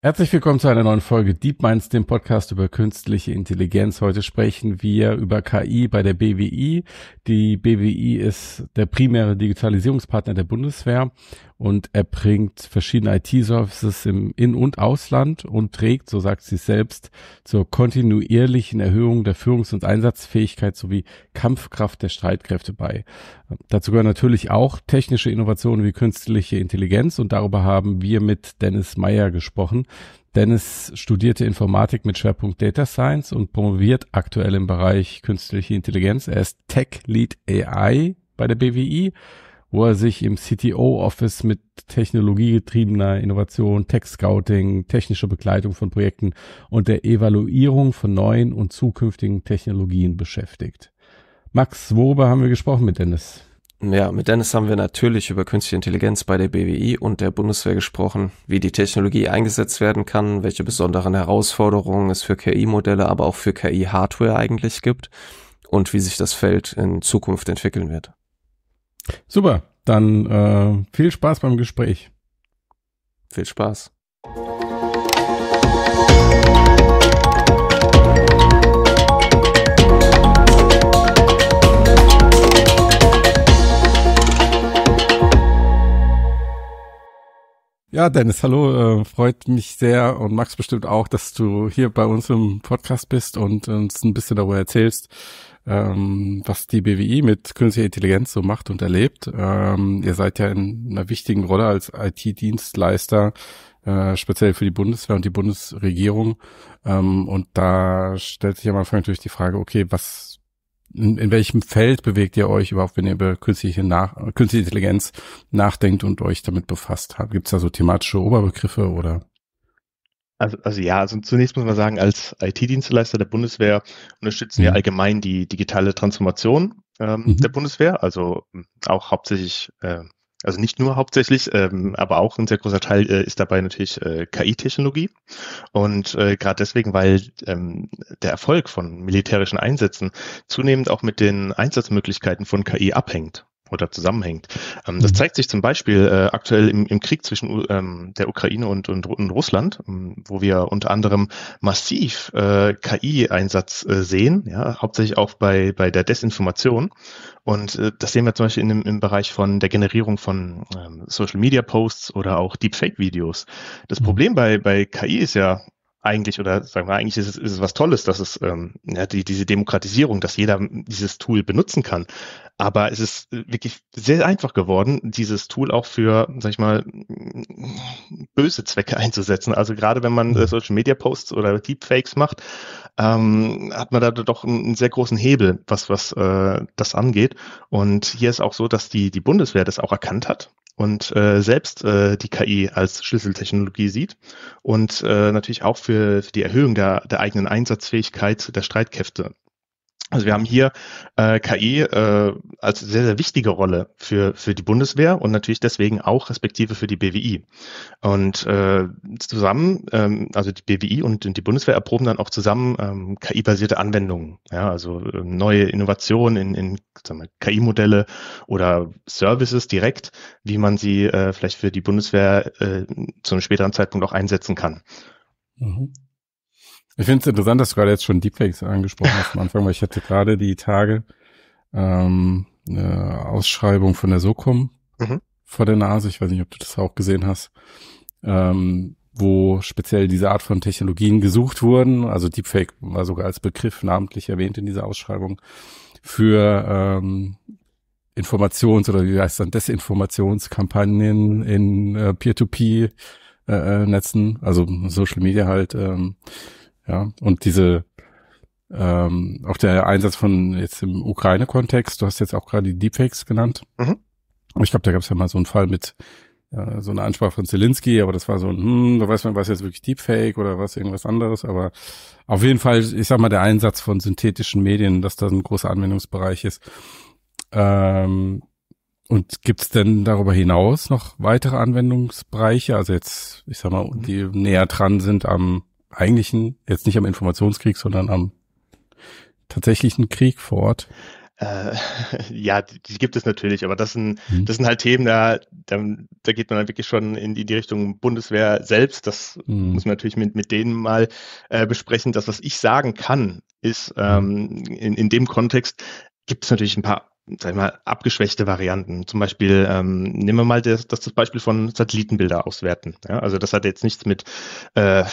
Herzlich willkommen zu einer neuen Folge Deep Minds, dem Podcast über künstliche Intelligenz. Heute sprechen wir über KI bei der BWI. Die BWI ist der primäre Digitalisierungspartner der Bundeswehr und er bringt verschiedene IT-Services im In- und Ausland und trägt, so sagt sie selbst, zur kontinuierlichen Erhöhung der Führungs- und Einsatzfähigkeit sowie Kampfkraft der Streitkräfte bei. Dazu gehören natürlich auch technische Innovationen wie künstliche Intelligenz und darüber haben wir mit Dennis Meyer gesprochen. Dennis studierte Informatik mit Schwerpunkt Data Science und promoviert aktuell im Bereich künstliche Intelligenz. Er ist Tech Lead AI bei der BWI wo er sich im CTO-Office mit technologiegetriebener Innovation, Tech-Scouting, technischer Begleitung von Projekten und der Evaluierung von neuen und zukünftigen Technologien beschäftigt. Max, worüber haben wir gesprochen mit Dennis? Ja, mit Dennis haben wir natürlich über künstliche Intelligenz bei der BWI und der Bundeswehr gesprochen, wie die Technologie eingesetzt werden kann, welche besonderen Herausforderungen es für KI-Modelle, aber auch für KI-Hardware eigentlich gibt und wie sich das Feld in Zukunft entwickeln wird. Super, dann äh, viel Spaß beim Gespräch. Viel Spaß. Ja, Dennis, hallo, äh, freut mich sehr und Max bestimmt auch, dass du hier bei uns im Podcast bist und uns ein bisschen darüber erzählst, ähm, was die BWI mit künstlicher Intelligenz so macht und erlebt. Ähm, ihr seid ja in einer wichtigen Rolle als IT-Dienstleister, äh, speziell für die Bundeswehr und die Bundesregierung. Ähm, und da stellt sich am Anfang natürlich die Frage, okay, was in, in welchem Feld bewegt ihr euch überhaupt, wenn ihr über künstliche, Nach künstliche Intelligenz nachdenkt und euch damit befasst habt? Gibt es da so thematische Oberbegriffe oder? Also, also ja, also zunächst muss man sagen, als IT-Dienstleister der Bundeswehr unterstützen mhm. wir allgemein die digitale Transformation ähm, mhm. der Bundeswehr, also hm, auch hauptsächlich, äh, also nicht nur hauptsächlich, ähm, aber auch ein sehr großer Teil äh, ist dabei natürlich äh, KI-Technologie. Und äh, gerade deswegen, weil ähm, der Erfolg von militärischen Einsätzen zunehmend auch mit den Einsatzmöglichkeiten von KI abhängt oder zusammenhängt. Ähm, das mhm. zeigt sich zum Beispiel äh, aktuell im, im, Krieg zwischen ähm, der Ukraine und, und, und Russland, ähm, wo wir unter anderem massiv äh, KI-Einsatz äh, sehen, ja, hauptsächlich auch bei, bei der Desinformation. Und äh, das sehen wir zum Beispiel in, im, im Bereich von der Generierung von ähm, Social Media Posts oder auch Deepfake-Videos. Das mhm. Problem bei, bei KI ist ja, eigentlich oder sagen wir eigentlich ist es, ist es was Tolles, dass es ähm, ja, die, diese Demokratisierung, dass jeder dieses Tool benutzen kann. Aber es ist wirklich sehr einfach geworden, dieses Tool auch für, sag ich mal, böse Zwecke einzusetzen. Also gerade wenn man äh, Social Media Posts oder Deepfakes macht, ähm, hat man da doch einen sehr großen Hebel, was was äh, das angeht. Und hier ist auch so, dass die die Bundeswehr das auch erkannt hat und äh, selbst äh, die KI als Schlüsseltechnologie sieht und äh, natürlich auch für, für die Erhöhung der, der eigenen Einsatzfähigkeit der Streitkräfte also wir haben hier äh, KI äh, als sehr, sehr wichtige Rolle für, für die Bundeswehr und natürlich deswegen auch respektive für die BWI. Und äh, zusammen, ähm, also die BWI und, die Bundeswehr erproben dann auch zusammen ähm, KI-basierte Anwendungen, ja, also äh, neue Innovationen in, in KI-Modelle oder Services direkt, wie man sie äh, vielleicht für die Bundeswehr äh, zu einem späteren Zeitpunkt auch einsetzen kann. Mhm. Ich finde es interessant, dass du gerade jetzt schon Deepfakes angesprochen hast am Anfang, weil ich hatte gerade die Tage ähm, eine Ausschreibung von der SOCOM mhm. vor der Nase. Ich weiß nicht, ob du das auch gesehen hast. Ähm, wo speziell diese Art von Technologien gesucht wurden. Also Deepfake war sogar als Begriff namentlich erwähnt in dieser Ausschreibung für ähm, Informations- oder wie heißt dann Desinformationskampagnen in äh, Peer-to-Peer-Netzen, äh, also Social Media halt. Ähm, ja, und diese ähm, auch der Einsatz von jetzt im Ukraine-Kontext, du hast jetzt auch gerade die Deepfakes genannt. Mhm. Ich glaube, da gab es ja mal so einen Fall mit äh, so einer Ansprache von Zelensky, aber das war so ein, hm, da weiß man, was jetzt wirklich Deepfake oder was irgendwas anderes, aber auf jeden Fall, ich sag mal, der Einsatz von synthetischen Medien, dass das ein großer Anwendungsbereich ist. Ähm, und gibt es denn darüber hinaus noch weitere Anwendungsbereiche, also jetzt, ich sag mal, die näher dran sind am eigentlichen, jetzt nicht am Informationskrieg, sondern am tatsächlichen Krieg vor Ort? Äh, ja, die, die, gibt es natürlich, aber das sind, mhm. das sind halt Themen, da, da, da geht man dann wirklich schon in die, die Richtung Bundeswehr selbst. Das mhm. muss man natürlich mit, mit denen mal äh, besprechen. Das, was ich sagen kann, ist mhm. ähm, in, in dem Kontext, gibt es natürlich ein paar sag ich mal, abgeschwächte Varianten. Zum Beispiel, ähm, nehmen wir mal das, das, Beispiel von Satellitenbilder auswerten. Ja, also das hat jetzt nichts mit, äh,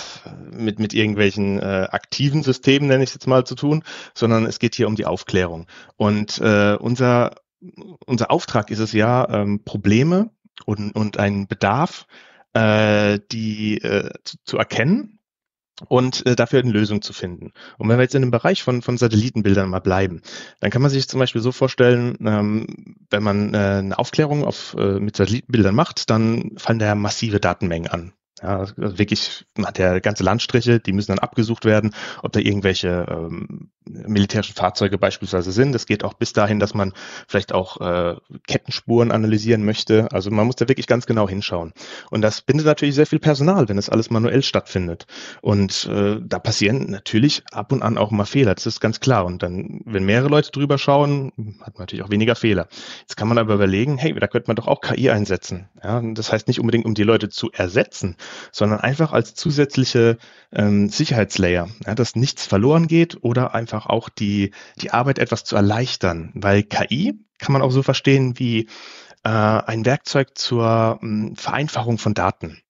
mit, mit irgendwelchen äh, aktiven Systemen, nenne ich es jetzt mal, zu tun, sondern es geht hier um die Aufklärung. Und äh, unser, unser Auftrag ist es ja, ähm, Probleme und, und einen Bedarf, äh, die äh, zu, zu erkennen und äh, dafür eine Lösung zu finden. Und wenn wir jetzt in dem Bereich von, von Satellitenbildern mal bleiben, dann kann man sich zum Beispiel so vorstellen, ähm, wenn man äh, eine Aufklärung auf, äh, mit Satellitenbildern macht, dann fallen da ja massive Datenmengen an. Ja, also wirklich, man hat ja ganze Landstriche, die müssen dann abgesucht werden, ob da irgendwelche ähm, militärischen Fahrzeuge beispielsweise sind. Das geht auch bis dahin, dass man vielleicht auch äh, Kettenspuren analysieren möchte. Also man muss da wirklich ganz genau hinschauen. Und das bindet natürlich sehr viel Personal, wenn das alles manuell stattfindet. Und äh, da passieren natürlich ab und an auch mal Fehler. Das ist ganz klar. Und dann, wenn mehrere Leute drüber schauen, hat man natürlich auch weniger Fehler. Jetzt kann man aber überlegen, hey, da könnte man doch auch KI einsetzen. Ja, das heißt nicht unbedingt, um die Leute zu ersetzen, sondern einfach als zusätzliche ähm, Sicherheitslayer, ja, dass nichts verloren geht oder einfach auch die, die Arbeit etwas zu erleichtern, weil KI kann man auch so verstehen wie äh, ein Werkzeug zur ähm, Vereinfachung von Daten.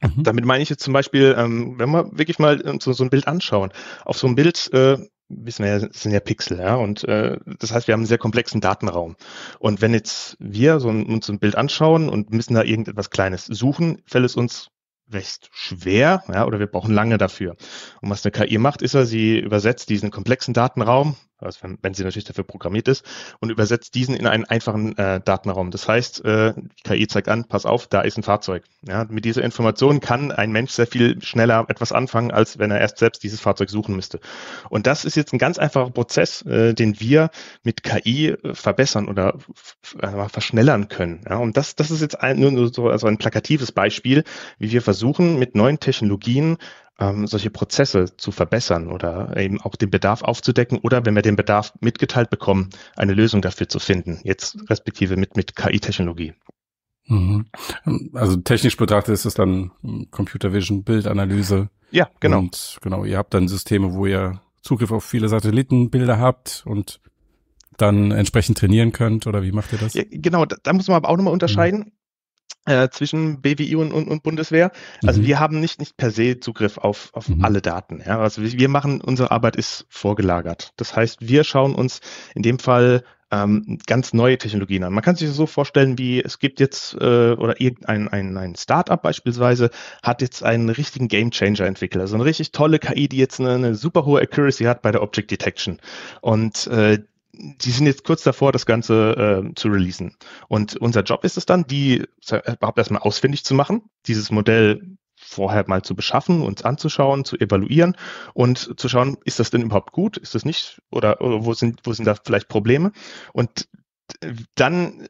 Mhm. Damit meine ich jetzt zum Beispiel, ähm, wenn wir wirklich mal äh, so, so ein Bild anschauen, auf so einem Bild äh, wissen wir ja, sind ja Pixel, ja. Und äh, das heißt, wir haben einen sehr komplexen Datenraum. Und wenn jetzt wir so ein, uns so ein Bild anschauen und müssen da irgendetwas Kleines suchen, fällt es uns recht schwer, ja, oder wir brauchen lange dafür. Und was eine KI macht, ist ja, sie übersetzt diesen komplexen Datenraum also wenn, wenn sie natürlich dafür programmiert ist, und übersetzt diesen in einen einfachen äh, Datenraum. Das heißt, äh, die KI zeigt an, pass auf, da ist ein Fahrzeug. Ja, mit dieser Information kann ein Mensch sehr viel schneller etwas anfangen, als wenn er erst selbst dieses Fahrzeug suchen müsste. Und das ist jetzt ein ganz einfacher Prozess, äh, den wir mit KI äh, verbessern oder äh, verschnellern können. Ja, und das, das ist jetzt ein, nur so also ein plakatives Beispiel, wie wir versuchen, mit neuen Technologien ähm, solche Prozesse zu verbessern oder eben auch den Bedarf aufzudecken oder wenn wir den Bedarf mitgeteilt bekommen, eine Lösung dafür zu finden, jetzt respektive mit, mit KI-Technologie. Mhm. Also technisch betrachtet ist es dann Computer Vision, Bildanalyse. Ja, genau. Und genau, ihr habt dann Systeme, wo ihr Zugriff auf viele Satellitenbilder habt und dann entsprechend trainieren könnt oder wie macht ihr das? Ja, genau, da, da muss man aber auch nochmal unterscheiden. Mhm äh, zwischen BWI und, und, und Bundeswehr. Also mhm. wir haben nicht, nicht per se Zugriff auf, auf mhm. alle Daten. Ja? Also wir machen, unsere Arbeit ist vorgelagert. Das heißt, wir schauen uns in dem Fall ähm, ganz neue Technologien an. Man kann sich das so vorstellen, wie es gibt jetzt äh, oder irgendein ein, ein Startup beispielsweise hat jetzt einen richtigen Game Changer entwickelt, also eine richtig tolle KI, die jetzt eine, eine super hohe Accuracy hat bei der Object Detection. Und äh, die sind jetzt kurz davor, das Ganze äh, zu releasen. Und unser Job ist es dann, die überhaupt erstmal ausfindig zu machen, dieses Modell vorher mal zu beschaffen, uns anzuschauen, zu evaluieren und zu schauen, ist das denn überhaupt gut, ist das nicht oder, oder wo sind wo sind da vielleicht Probleme und dann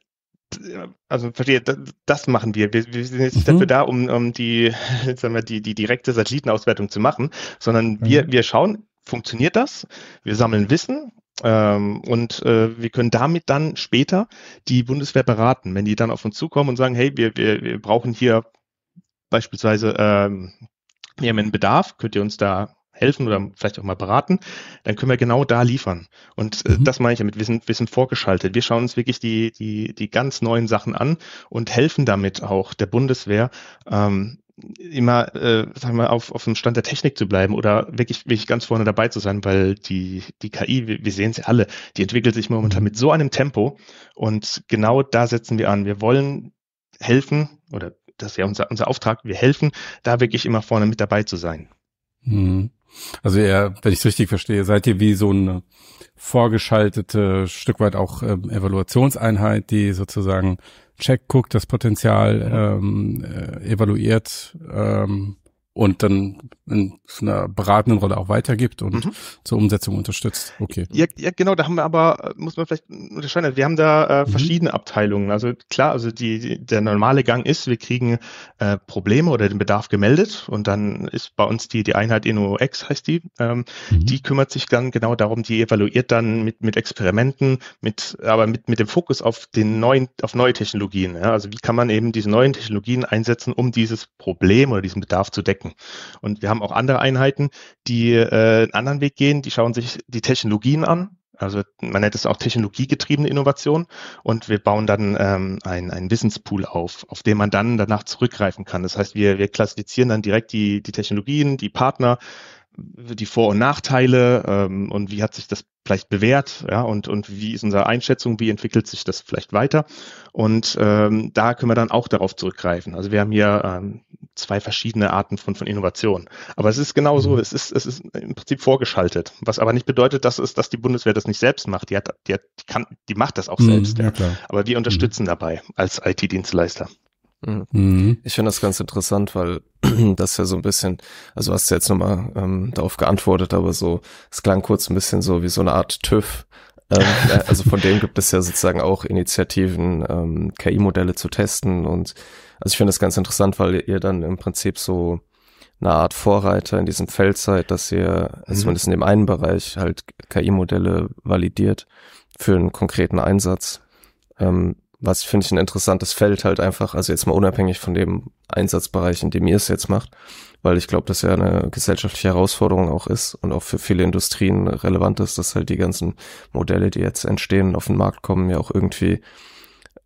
also verstehe, das machen wir. Wir, wir sind jetzt nicht mhm. dafür da, um, um die, sagen wir, die, die direkte Satellitenauswertung zu machen, sondern mhm. wir, wir schauen, funktioniert das? Wir sammeln Wissen ähm, und äh, wir können damit dann später die Bundeswehr beraten, wenn die dann auf uns zukommen und sagen, hey, wir, wir, wir brauchen hier beispielsweise, ähm, wir haben einen Bedarf, könnt ihr uns da helfen oder vielleicht auch mal beraten, dann können wir genau da liefern. Und äh, mhm. das meine ich damit, wir sind, wir sind vorgeschaltet. Wir schauen uns wirklich die, die, die ganz neuen Sachen an und helfen damit auch der Bundeswehr, ähm, immer, äh, sagen wir, auf, auf dem Stand der Technik zu bleiben oder wirklich, wirklich ganz vorne dabei zu sein, weil die, die KI, wir, wir sehen sie alle, die entwickelt sich momentan mit so einem Tempo und genau da setzen wir an. Wir wollen helfen oder das ist ja unser, unser Auftrag, wir helfen, da wirklich immer vorne mit dabei zu sein. Mhm. Also eher, wenn ich es richtig verstehe, seid ihr wie so eine vorgeschaltete, Stück weit auch ähm, Evaluationseinheit, die sozusagen Check guckt, das Potenzial ähm, äh, evaluiert ähm, und dann in einer beratenden Rolle auch weitergibt und mhm. zur Umsetzung unterstützt. Okay. Ja, ja, genau, da haben wir aber, muss man vielleicht unterscheiden, wir haben da äh, mhm. verschiedene Abteilungen. Also klar, also die, die, der normale Gang ist, wir kriegen äh, Probleme oder den Bedarf gemeldet und dann ist bei uns die, die Einheit InnoX heißt die, ähm, mhm. die kümmert sich dann genau darum, die evaluiert dann mit, mit Experimenten, mit, aber mit, mit dem Fokus auf den neuen, auf neue Technologien. Ja? Also wie kann man eben diese neuen Technologien einsetzen, um dieses Problem oder diesen Bedarf zu decken. Und wir haben auch andere Einheiten, die äh, einen anderen Weg gehen, die schauen sich die Technologien an, also man nennt es auch technologiegetriebene Innovation. Und wir bauen dann ähm, ein, ein Wissenspool auf, auf den man dann danach zurückgreifen kann. Das heißt, wir, wir klassifizieren dann direkt die, die Technologien, die Partner, die Vor- und Nachteile ähm, und wie hat sich das vielleicht bewährt, ja, und, und wie ist unsere Einschätzung, wie entwickelt sich das vielleicht weiter. Und ähm, da können wir dann auch darauf zurückgreifen. Also wir haben hier ähm, zwei verschiedene Arten von, von Innovation. Aber es ist genau so, mhm. es ist, es ist im Prinzip vorgeschaltet. Was aber nicht bedeutet, dass es, dass die Bundeswehr das nicht selbst macht. Die hat, die hat, die kann, die macht das auch mhm, selbst. Ja, ja. Aber wir unterstützen mhm. dabei als IT-Dienstleister. Mhm. mhm. Ich finde das ganz interessant, weil das ja so ein bisschen, also hast du jetzt nochmal ähm, darauf geantwortet, aber so, es klang kurz ein bisschen so wie so eine Art TÜV. ähm, also von denen gibt es ja sozusagen auch Initiativen, ähm, KI-Modelle zu testen und also ich finde das ganz interessant, weil ihr dann im Prinzip so eine Art Vorreiter in diesem Feld seid, dass ihr mhm. zumindest in dem einen Bereich halt KI-Modelle validiert für einen konkreten Einsatz. Ähm, was finde ich ein interessantes Feld halt einfach, also jetzt mal unabhängig von dem Einsatzbereich, in dem ihr es jetzt macht, weil ich glaube, dass ja eine gesellschaftliche Herausforderung auch ist und auch für viele Industrien relevant ist, dass halt die ganzen Modelle, die jetzt entstehen, auf den Markt kommen, ja auch irgendwie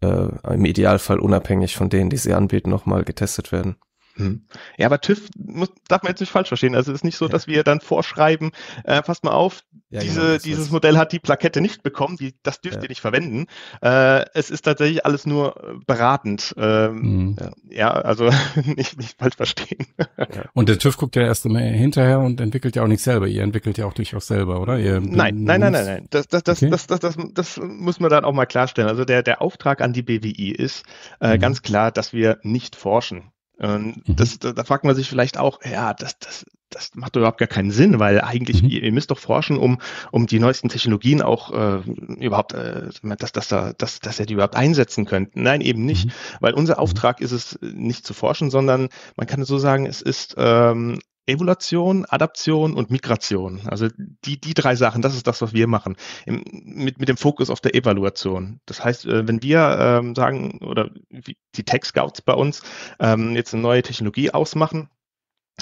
äh, im Idealfall unabhängig von denen, die sie anbieten, nochmal getestet werden. Hm. Ja, aber TÜV muss, darf man jetzt nicht falsch verstehen. Also es ist nicht so, dass wir dann vorschreiben, äh, passt mal auf, ja, diese, genau, dieses Modell hat die Plakette nicht bekommen, die, das dürft ja. ihr nicht verwenden. Äh, es ist tatsächlich alles nur äh, beratend. Ähm, mhm. Ja, also nicht, nicht falsch verstehen. Ja. Und der TÜV guckt ja erst immer hinterher und entwickelt ja auch nicht selber. Ihr entwickelt ja auch durchaus selber, oder? Ihr nein, nein, nein, nein, nein. Das, das, das, okay. das, das, das, das, das muss man dann auch mal klarstellen. Also der, der Auftrag an die BWI ist äh, mhm. ganz klar, dass wir nicht forschen. Und mhm. das, da, da fragt man sich vielleicht auch, ja, das, das, das macht überhaupt gar keinen Sinn, weil eigentlich, mhm. ihr, ihr, müsst doch forschen, um, um die neuesten Technologien auch äh, überhaupt, äh, dass, dass, dass, dass ihr die überhaupt einsetzen könnt. Nein, eben nicht, mhm. weil unser mhm. Auftrag ist es, nicht zu forschen, sondern man kann so sagen, es ist ähm, Evolution, Adaption und Migration. Also die, die drei Sachen, das ist das, was wir machen. Im, mit, mit dem Fokus auf der Evaluation. Das heißt, äh, wenn wir ähm, sagen, oder die Tech Scouts bei uns ähm, jetzt eine neue Technologie ausmachen,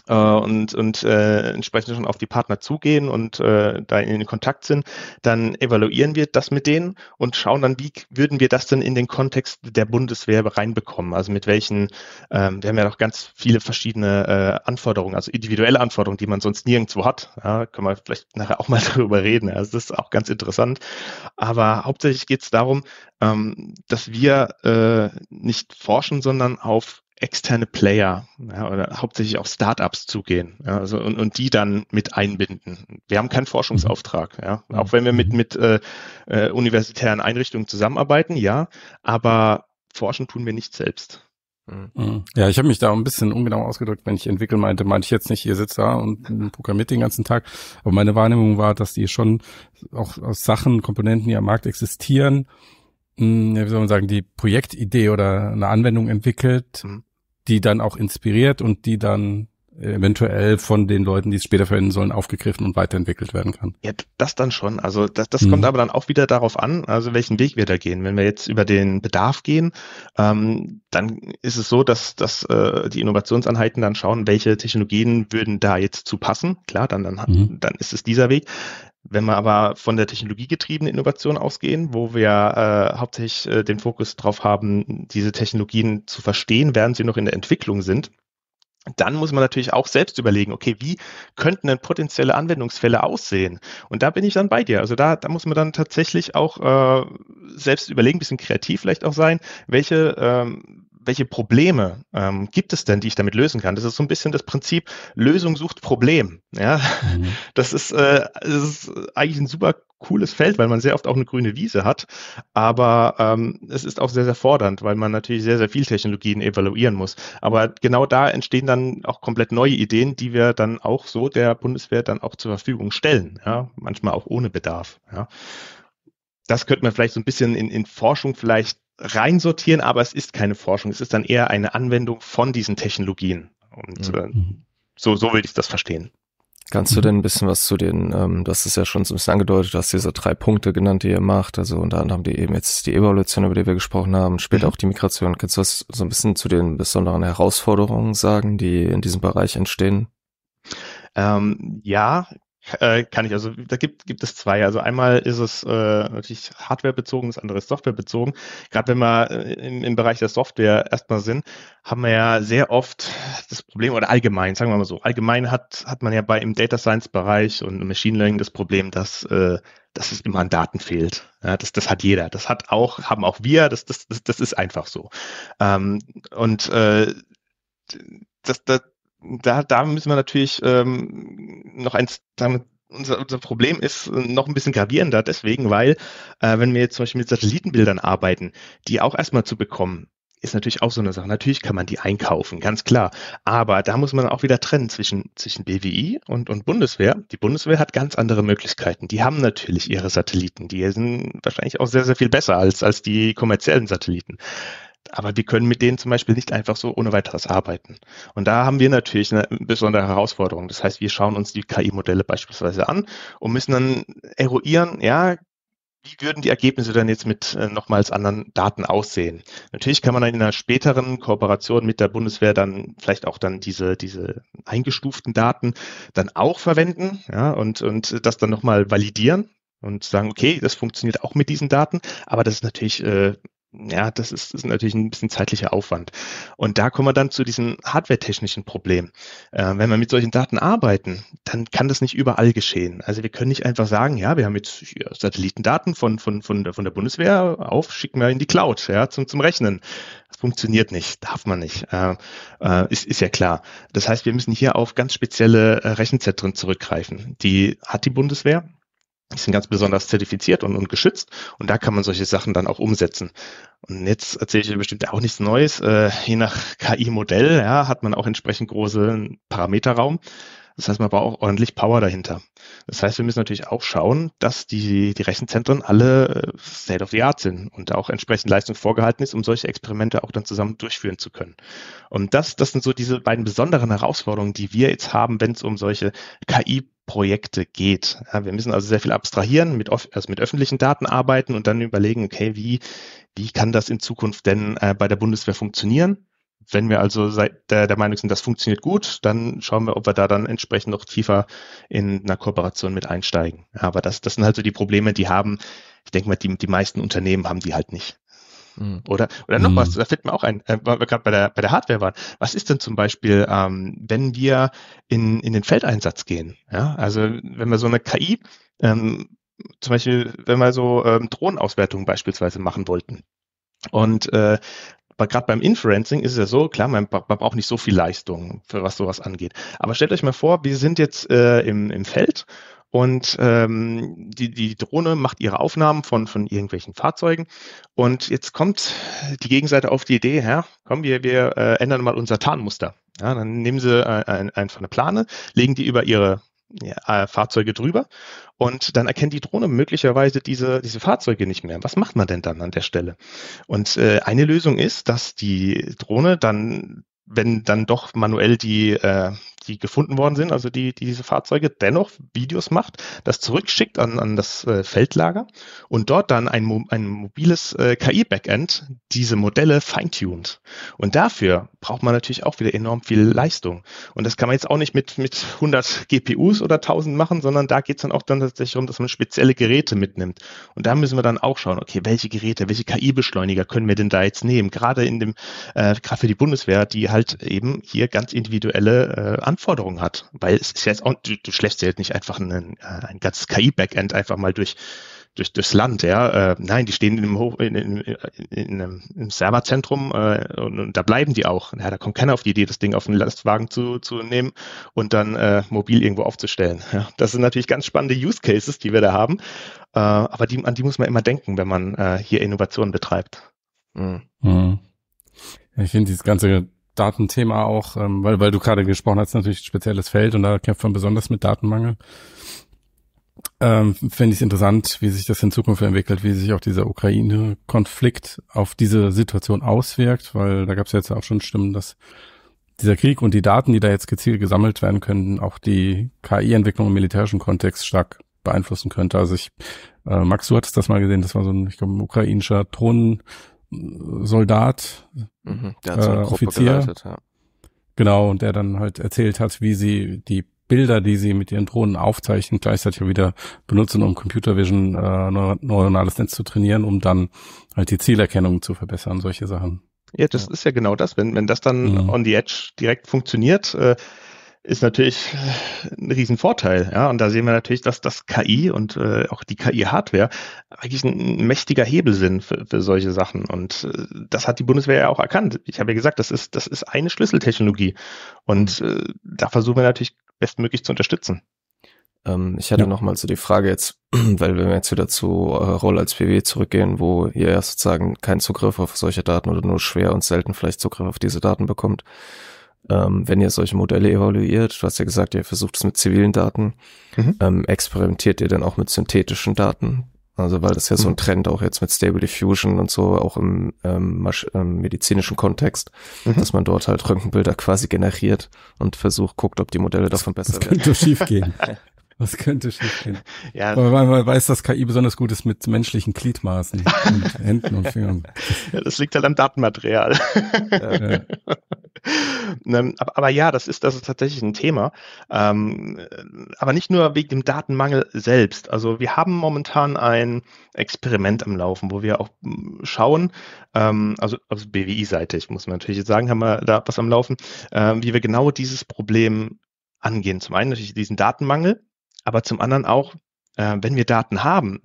äh, und, und äh, entsprechend schon auf die Partner zugehen und äh, da in Kontakt sind, dann evaluieren wir das mit denen und schauen dann, wie würden wir das denn in den Kontext der Bundeswehr reinbekommen? Also mit welchen, ähm, wir haben ja noch ganz viele verschiedene äh, Anforderungen, also individuelle Anforderungen, die man sonst nirgendwo hat. Ja, können wir vielleicht nachher auch mal darüber reden. Also das ist auch ganz interessant. Aber hauptsächlich geht es darum, ähm, dass wir äh, nicht forschen, sondern auf externe Player ja, oder hauptsächlich auf Startups zugehen ja, also, und, und die dann mit einbinden. Wir haben keinen Forschungsauftrag, ja, mhm. auch wenn wir mit, mhm. mit äh, äh, universitären Einrichtungen zusammenarbeiten, ja, aber forschen tun wir nicht selbst. Mhm. Ja, ich habe mich da ein bisschen ungenau ausgedrückt, wenn ich entwickeln meinte, meinte ich jetzt nicht, ihr sitzt da und programmiert den ganzen Tag. Aber meine Wahrnehmung war, dass die schon auch aus Sachen, Komponenten, die am Markt existieren, mh, wie soll man sagen, die Projektidee oder eine Anwendung entwickelt, mhm die dann auch inspiriert und die dann eventuell von den Leuten, die es später verwenden sollen, aufgegriffen und weiterentwickelt werden kann. Ja, das dann schon. Also das, das mhm. kommt aber dann auch wieder darauf an, also welchen Weg wir da gehen. Wenn wir jetzt über den Bedarf gehen, ähm, dann ist es so, dass, dass äh, die Innovationseinheiten dann schauen, welche Technologien würden da jetzt zu passen. Klar, dann, dann, mhm. dann ist es dieser Weg. Wenn wir aber von der technologiegetriebenen Innovation ausgehen, wo wir äh, hauptsächlich äh, den Fokus drauf haben, diese Technologien zu verstehen, während sie noch in der Entwicklung sind, dann muss man natürlich auch selbst überlegen, okay, wie könnten denn potenzielle Anwendungsfälle aussehen? Und da bin ich dann bei dir. Also da, da muss man dann tatsächlich auch äh, selbst überlegen, bisschen kreativ vielleicht auch sein, welche ähm, welche Probleme ähm, gibt es denn, die ich damit lösen kann? Das ist so ein bisschen das Prinzip Lösung sucht Problem. Ja, mhm. das ist, äh, das ist eigentlich ein super cooles Feld, weil man sehr oft auch eine grüne Wiese hat. Aber ähm, es ist auch sehr, sehr fordernd, weil man natürlich sehr, sehr viel Technologien evaluieren muss. Aber genau da entstehen dann auch komplett neue Ideen, die wir dann auch so der Bundeswehr dann auch zur Verfügung stellen. Ja, manchmal auch ohne Bedarf. Ja. Das könnte man vielleicht so ein bisschen in, in Forschung vielleicht reinsortieren, aber es ist keine Forschung. Es ist dann eher eine Anwendung von diesen Technologien. Und mhm. so, so will ich das verstehen. Kannst du denn ein bisschen was zu den, ähm, das ist ja schon so ein bisschen angedeutet, du hast diese drei Punkte genannt, die ihr macht, also unter anderem die eben jetzt die Evaluation, über die wir gesprochen haben, später mhm. auch die Migration. Kannst du was so ein bisschen zu den besonderen Herausforderungen sagen, die in diesem Bereich entstehen? Ähm, ja, äh, kann ich. Also da gibt, gibt es zwei. Also einmal ist es äh, natürlich hardwarebezogen, das andere ist softwarebezogen. Gerade wenn wir äh, im, im Bereich der Software erstmal sind, haben wir ja sehr oft das Problem, oder allgemein, sagen wir mal so, allgemein hat, hat man ja bei im Data Science Bereich und Machine Learning das Problem, dass, äh, dass es immer an Daten fehlt. Ja, das, das hat jeder. Das hat auch, haben auch wir, das, das, das, das ist einfach so. Ähm, und äh, das, das, da, da müssen wir natürlich ähm, noch eins damit unser, unser Problem ist noch ein bisschen gravierender deswegen, weil äh, wenn wir jetzt zum Beispiel mit Satellitenbildern arbeiten, die auch erstmal zu bekommen, ist natürlich auch so eine Sache. Natürlich kann man die einkaufen, ganz klar. Aber da muss man auch wieder trennen zwischen, zwischen BWI und, und Bundeswehr. Die Bundeswehr hat ganz andere Möglichkeiten. Die haben natürlich ihre Satelliten. Die sind wahrscheinlich auch sehr, sehr viel besser als, als die kommerziellen Satelliten. Aber wir können mit denen zum Beispiel nicht einfach so ohne weiteres arbeiten. Und da haben wir natürlich eine besondere Herausforderung. Das heißt, wir schauen uns die KI-Modelle beispielsweise an und müssen dann eruieren, ja, wie würden die Ergebnisse dann jetzt mit äh, nochmals anderen Daten aussehen? Natürlich kann man dann in einer späteren Kooperation mit der Bundeswehr dann vielleicht auch dann diese, diese eingestuften Daten dann auch verwenden, ja, und, und das dann nochmal validieren und sagen, okay, das funktioniert auch mit diesen Daten, aber das ist natürlich äh, ja, das ist, ist natürlich ein bisschen zeitlicher Aufwand. Und da kommen wir dann zu diesem hardware-technischen Problem. Äh, wenn wir mit solchen Daten arbeiten, dann kann das nicht überall geschehen. Also wir können nicht einfach sagen, ja, wir haben jetzt Satellitendaten von, von, von, der, von der Bundeswehr auf, schicken wir in die Cloud, ja, zum, zum Rechnen. Das funktioniert nicht, darf man nicht. Äh, äh, ist, ist ja klar. Das heißt, wir müssen hier auf ganz spezielle äh, Rechenzentren zurückgreifen. Die hat die Bundeswehr die sind ganz besonders zertifiziert und, und geschützt und da kann man solche Sachen dann auch umsetzen. Und jetzt erzähle ich dir bestimmt auch nichts Neues. Äh, je nach KI-Modell ja, hat man auch entsprechend großen Parameterraum. Das heißt, man braucht auch ordentlich Power dahinter. Das heißt, wir müssen natürlich auch schauen, dass die, die Rechenzentren alle äh, State of the Art sind und auch entsprechend Leistung vorgehalten ist, um solche Experimente auch dann zusammen durchführen zu können. Und das, das sind so diese beiden besonderen Herausforderungen, die wir jetzt haben, wenn es um solche KI Projekte geht. Ja, wir müssen also sehr viel abstrahieren, mit, also mit öffentlichen Daten arbeiten und dann überlegen, okay, wie, wie kann das in Zukunft denn äh, bei der Bundeswehr funktionieren? Wenn wir also der, der Meinung sind, das funktioniert gut, dann schauen wir, ob wir da dann entsprechend noch tiefer in einer Kooperation mit einsteigen. Aber das, das sind halt so die Probleme, die haben, ich denke mal, die, die meisten Unternehmen haben die halt nicht. Mhm. Oder, oder noch mhm. was, da fällt mir auch ein, äh, weil wir gerade bei der, bei der Hardware waren. Was ist denn zum Beispiel, ähm, wenn wir in, in den Feldeinsatz gehen? Ja, also wenn wir so eine KI, ähm, zum Beispiel, wenn wir so ähm, Drohnenauswertungen beispielsweise machen wollten. Und äh, gerade beim Inferencing ist es ja so, klar, man, man, braucht nicht so viel Leistung, für was sowas angeht. Aber stellt euch mal vor, wir sind jetzt äh, im, im Feld und ähm, die, die Drohne macht ihre Aufnahmen von, von irgendwelchen Fahrzeugen. Und jetzt kommt die Gegenseite auf die Idee, ja, komm, wir, wir äh, ändern mal unser Tarnmuster. Ja, dann nehmen sie äh, ein, einfach eine Plane, legen die über ihre ja, äh, Fahrzeuge drüber und dann erkennt die Drohne möglicherweise diese, diese Fahrzeuge nicht mehr. Was macht man denn dann an der Stelle? Und äh, eine Lösung ist, dass die Drohne dann wenn dann doch manuell die, äh, die gefunden worden sind, also die, die diese Fahrzeuge, dennoch Videos macht, das zurückschickt an, an das äh, Feldlager und dort dann ein, ein mobiles äh, KI-Backend diese Modelle feintuned. Und dafür braucht man natürlich auch wieder enorm viel Leistung. Und das kann man jetzt auch nicht mit, mit 100 GPUs oder 1000 machen, sondern da geht es dann auch dann tatsächlich darum, dass man spezielle Geräte mitnimmt. Und da müssen wir dann auch schauen, okay, welche Geräte, welche KI-Beschleuniger können wir denn da jetzt nehmen? Gerade in dem, äh, gerade für die Bundeswehr, die halt eben hier ganz individuelle äh, Anforderungen hat. Weil es ist jetzt auch, du, du schläfst ja jetzt nicht einfach einen, äh, ein ganzes KI-Backend einfach mal durch, durch, durchs Land, ja. Äh, nein, die stehen in einem, Hoch, in, in, in, einem, im Serverzentrum äh, und, und da bleiben die auch. Ja, da kommt keiner auf die Idee, das Ding auf den Lastwagen zu, zu nehmen und dann äh, mobil irgendwo aufzustellen. Ja, das sind natürlich ganz spannende Use Cases, die wir da haben. Äh, aber die, an die muss man immer denken, wenn man äh, hier Innovationen betreibt. Mhm. Mhm. Ich finde dieses ganze Datenthema auch, ähm, weil, weil du gerade gesprochen hast, natürlich ein spezielles Feld und da kämpft man besonders mit Datenmangel. Ähm, Finde ich es interessant, wie sich das in Zukunft entwickelt, wie sich auch dieser Ukraine-Konflikt auf diese Situation auswirkt, weil da gab es jetzt auch schon Stimmen, dass dieser Krieg und die Daten, die da jetzt gezielt gesammelt werden können, auch die KI-Entwicklung im militärischen Kontext stark beeinflussen könnte. Also ich, äh, Max, du hattest das mal gesehen, das war so ein, ich glaube, ein ukrainischer Drohnensoldat, mhm, der hat so eine äh, Offizier. Geleitet, ja. Genau, und der dann halt erzählt hat, wie sie die Bilder, die sie mit ihren Drohnen aufzeichnen, gleichzeitig wieder benutzen, um Computer Vision äh, neuronales Netz zu trainieren, um dann halt die Zielerkennung zu verbessern, solche Sachen. Ja, das ja. ist ja genau das. Wenn, wenn das dann mhm. on the edge direkt funktioniert, äh, ist natürlich äh, ein Riesenvorteil. Ja, und da sehen wir natürlich, dass das KI und äh, auch die KI-Hardware eigentlich ein, mächtiger Hebel sind für, für solche Sachen. Und äh, das hat die Bundeswehr ja auch erkannt. Ich habe ja gesagt, das ist, das ist eine Schlüsseltechnologie. Und äh, da versuchen wir natürlich bestmöglich zu unterstützen. Ähm, ich hatte ja. noch mal so die Frage jetzt, weil wir jetzt wieder zu eurer Rolle als PW zurückgehen, wo ihr ja sozusagen keinen Zugriff auf solche Daten oder nur schwer und selten vielleicht Zugriff auf diese Daten bekommt. Ähm, wenn ihr solche Modelle evaluiert, du hast ja gesagt, ihr versucht es mit zivilen Daten, mhm. ähm, experimentiert ihr dann auch mit synthetischen Daten? Also weil das ja so ein mhm. Trend auch jetzt mit Stable Diffusion und so auch im ähm, ähm, medizinischen Kontext, mhm. dass man dort halt Röntgenbilder quasi generiert und versucht, guckt, ob die Modelle davon besser das könnte schief gehen. Was könnte schiefgehen? Ja. Aber man, weiß, dass KI besonders gut ist mit menschlichen Gliedmaßen und Händen und Fingern. Ja, das liegt halt am Datenmaterial. Ja. Ähm, aber, aber, ja, das ist, das ist tatsächlich ein Thema. Ähm, aber nicht nur wegen dem Datenmangel selbst. Also wir haben momentan ein Experiment am Laufen, wo wir auch hm, schauen, ähm, also aus BWI-Seite, ich muss man natürlich sagen, haben wir da was am Laufen, ähm, wie wir genau dieses Problem angehen. Zum einen natürlich diesen Datenmangel, aber zum anderen auch, äh, wenn wir Daten haben,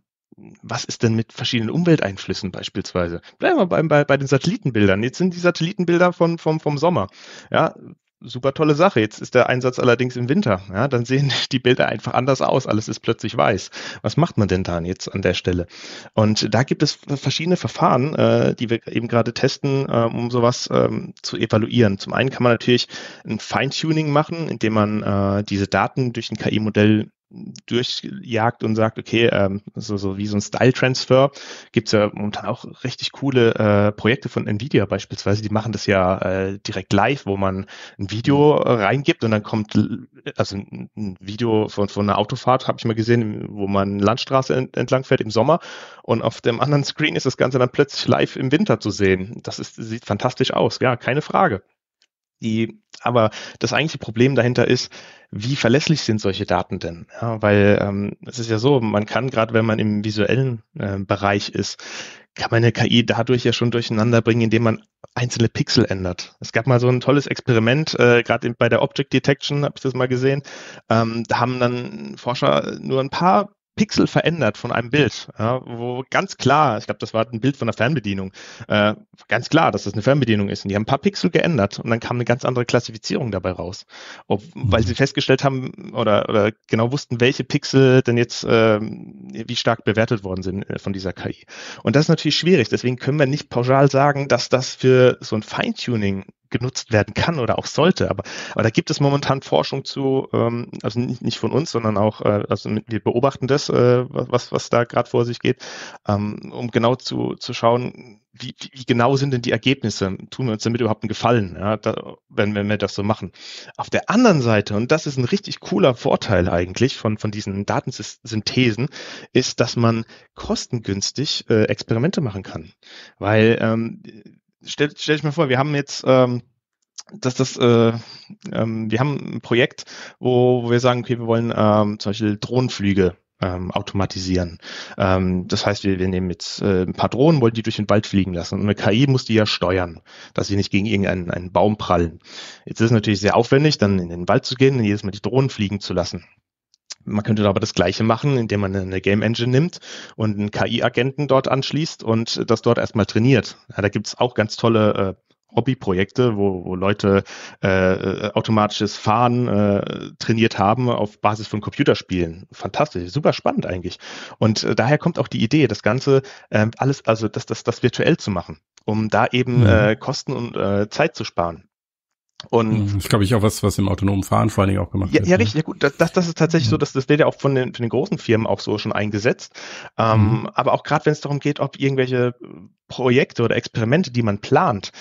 was ist denn mit verschiedenen Umwelteinflüssen beispielsweise? Bleiben wir bei, bei, bei den Satellitenbildern. Jetzt sind die Satellitenbilder von, vom, vom Sommer. Ja, super tolle Sache. Jetzt ist der Einsatz allerdings im Winter. Ja, dann sehen die Bilder einfach anders aus. Alles ist plötzlich weiß. Was macht man denn dann jetzt an der Stelle? Und da gibt es verschiedene Verfahren, äh, die wir eben gerade testen, äh, um sowas ähm, zu evaluieren. Zum einen kann man natürlich ein Feintuning machen, indem man äh, diese Daten durch ein KI-Modell durchjagt und sagt, okay, ähm, so, so wie so ein Style-Transfer, gibt's ja momentan auch richtig coole äh, Projekte von Nvidia beispielsweise, die machen das ja äh, direkt live, wo man ein Video reingibt und dann kommt, also ein Video von, von einer Autofahrt, habe ich mal gesehen, wo man Landstraße entlang fährt im Sommer und auf dem anderen Screen ist das Ganze dann plötzlich live im Winter zu sehen. Das ist, sieht fantastisch aus, ja, keine Frage. Die, aber das eigentliche Problem dahinter ist, wie verlässlich sind solche Daten denn? Ja, weil ähm, es ist ja so, man kann gerade, wenn man im visuellen äh, Bereich ist, kann man eine KI dadurch ja schon durcheinander bringen, indem man einzelne Pixel ändert. Es gab mal so ein tolles Experiment, äh, gerade bei der Object Detection habe ich das mal gesehen. Ähm, da haben dann Forscher nur ein paar Pixel verändert von einem Bild, ja, wo ganz klar, ich glaube, das war ein Bild von einer Fernbedienung, äh, ganz klar, dass das eine Fernbedienung ist. Und die haben ein paar Pixel geändert und dann kam eine ganz andere Klassifizierung dabei raus. Ob, weil sie mhm. festgestellt haben oder, oder genau wussten, welche Pixel denn jetzt äh, wie stark bewertet worden sind äh, von dieser KI. Und das ist natürlich schwierig. Deswegen können wir nicht pauschal sagen, dass das für so ein Feintuning genutzt werden kann oder auch sollte. Aber, aber da gibt es momentan Forschung zu, ähm, also nicht, nicht von uns, sondern auch, äh, also wir beobachten das, äh, was, was da gerade vor sich geht, ähm, um genau zu, zu schauen, wie, wie genau sind denn die Ergebnisse? Tun wir uns damit überhaupt einen Gefallen, ja, da, wenn, wenn wir das so machen? Auf der anderen Seite, und das ist ein richtig cooler Vorteil eigentlich von, von diesen Datensynthesen, ist, dass man kostengünstig äh, Experimente machen kann. Weil ähm, stell, stell dich mal vor, wir haben jetzt ähm, dass das, äh, ähm, wir haben ein Projekt, wo, wo wir sagen, okay, wir wollen ähm, zum Beispiel Drohnenflüge ähm, automatisieren. Ähm, das heißt, wir, wir nehmen jetzt äh, ein paar Drohnen, wollen die durch den Wald fliegen lassen. Und eine KI muss die ja steuern, dass sie nicht gegen irgendeinen einen Baum prallen. Jetzt ist es natürlich sehr aufwendig, dann in den Wald zu gehen und jedes Mal die Drohnen fliegen zu lassen man könnte aber das Gleiche machen, indem man eine Game Engine nimmt und einen KI-Agenten dort anschließt und das dort erstmal trainiert. Ja, da gibt es auch ganz tolle äh, Hobbyprojekte, wo, wo Leute äh, automatisches Fahren äh, trainiert haben auf Basis von Computerspielen. Fantastisch, super spannend eigentlich. Und äh, daher kommt auch die Idee, das Ganze äh, alles, also das, das, das virtuell zu machen, um da eben mhm. äh, Kosten und äh, Zeit zu sparen. Und das ist, glaube ich, auch was, was im autonomen Fahren vor allen Dingen auch gemacht ja, wird. Ja, ne? richtig, ja gut. Das, das, ist tatsächlich mhm. so, dass das wird ja auch von den, von den großen Firmen auch so schon eingesetzt. Ähm, mhm. Aber auch gerade wenn es darum geht, ob irgendwelche Projekte oder Experimente, die man plant,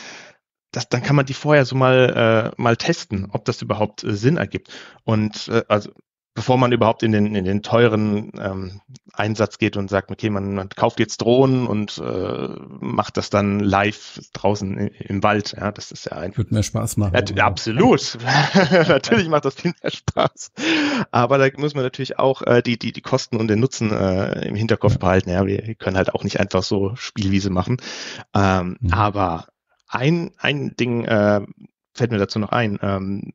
das, dann kann man die vorher so mal, äh, mal testen, ob das überhaupt äh, Sinn ergibt. Und äh, also bevor man überhaupt in den, in den teuren ähm, Einsatz geht und sagt, okay, man, man kauft jetzt Drohnen und äh, macht das dann live draußen im, im Wald. Ja, das ist ja ein. Wird mehr Spaß machen. Ja, absolut. natürlich macht das viel mehr Spaß. Aber da muss man natürlich auch äh, die, die, die Kosten und den Nutzen äh, im Hinterkopf ja. behalten. Ja, wir können halt auch nicht einfach so Spielwiese machen. Ähm, mhm. Aber ein, ein Ding äh, fällt mir dazu noch ein. Ähm,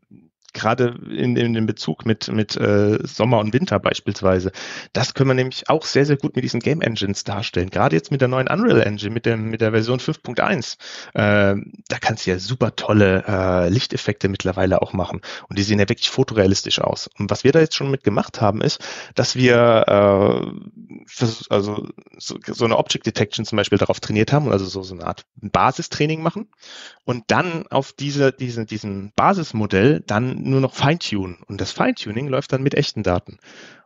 gerade in, in dem Bezug mit, mit äh, Sommer und Winter beispielsweise. Das können wir nämlich auch sehr, sehr gut mit diesen Game Engines darstellen. Gerade jetzt mit der neuen Unreal Engine, mit, dem, mit der Version 5.1. Äh, da kannst du ja super tolle äh, Lichteffekte mittlerweile auch machen. Und die sehen ja wirklich fotorealistisch aus. Und was wir da jetzt schon mit gemacht haben, ist, dass wir äh, also so, so eine Object Detection zum Beispiel darauf trainiert haben, also so, so eine Art Basistraining machen und dann auf diese, diese, diesen Basismodell dann nur noch Feintunen. Und das Feintuning läuft dann mit echten Daten.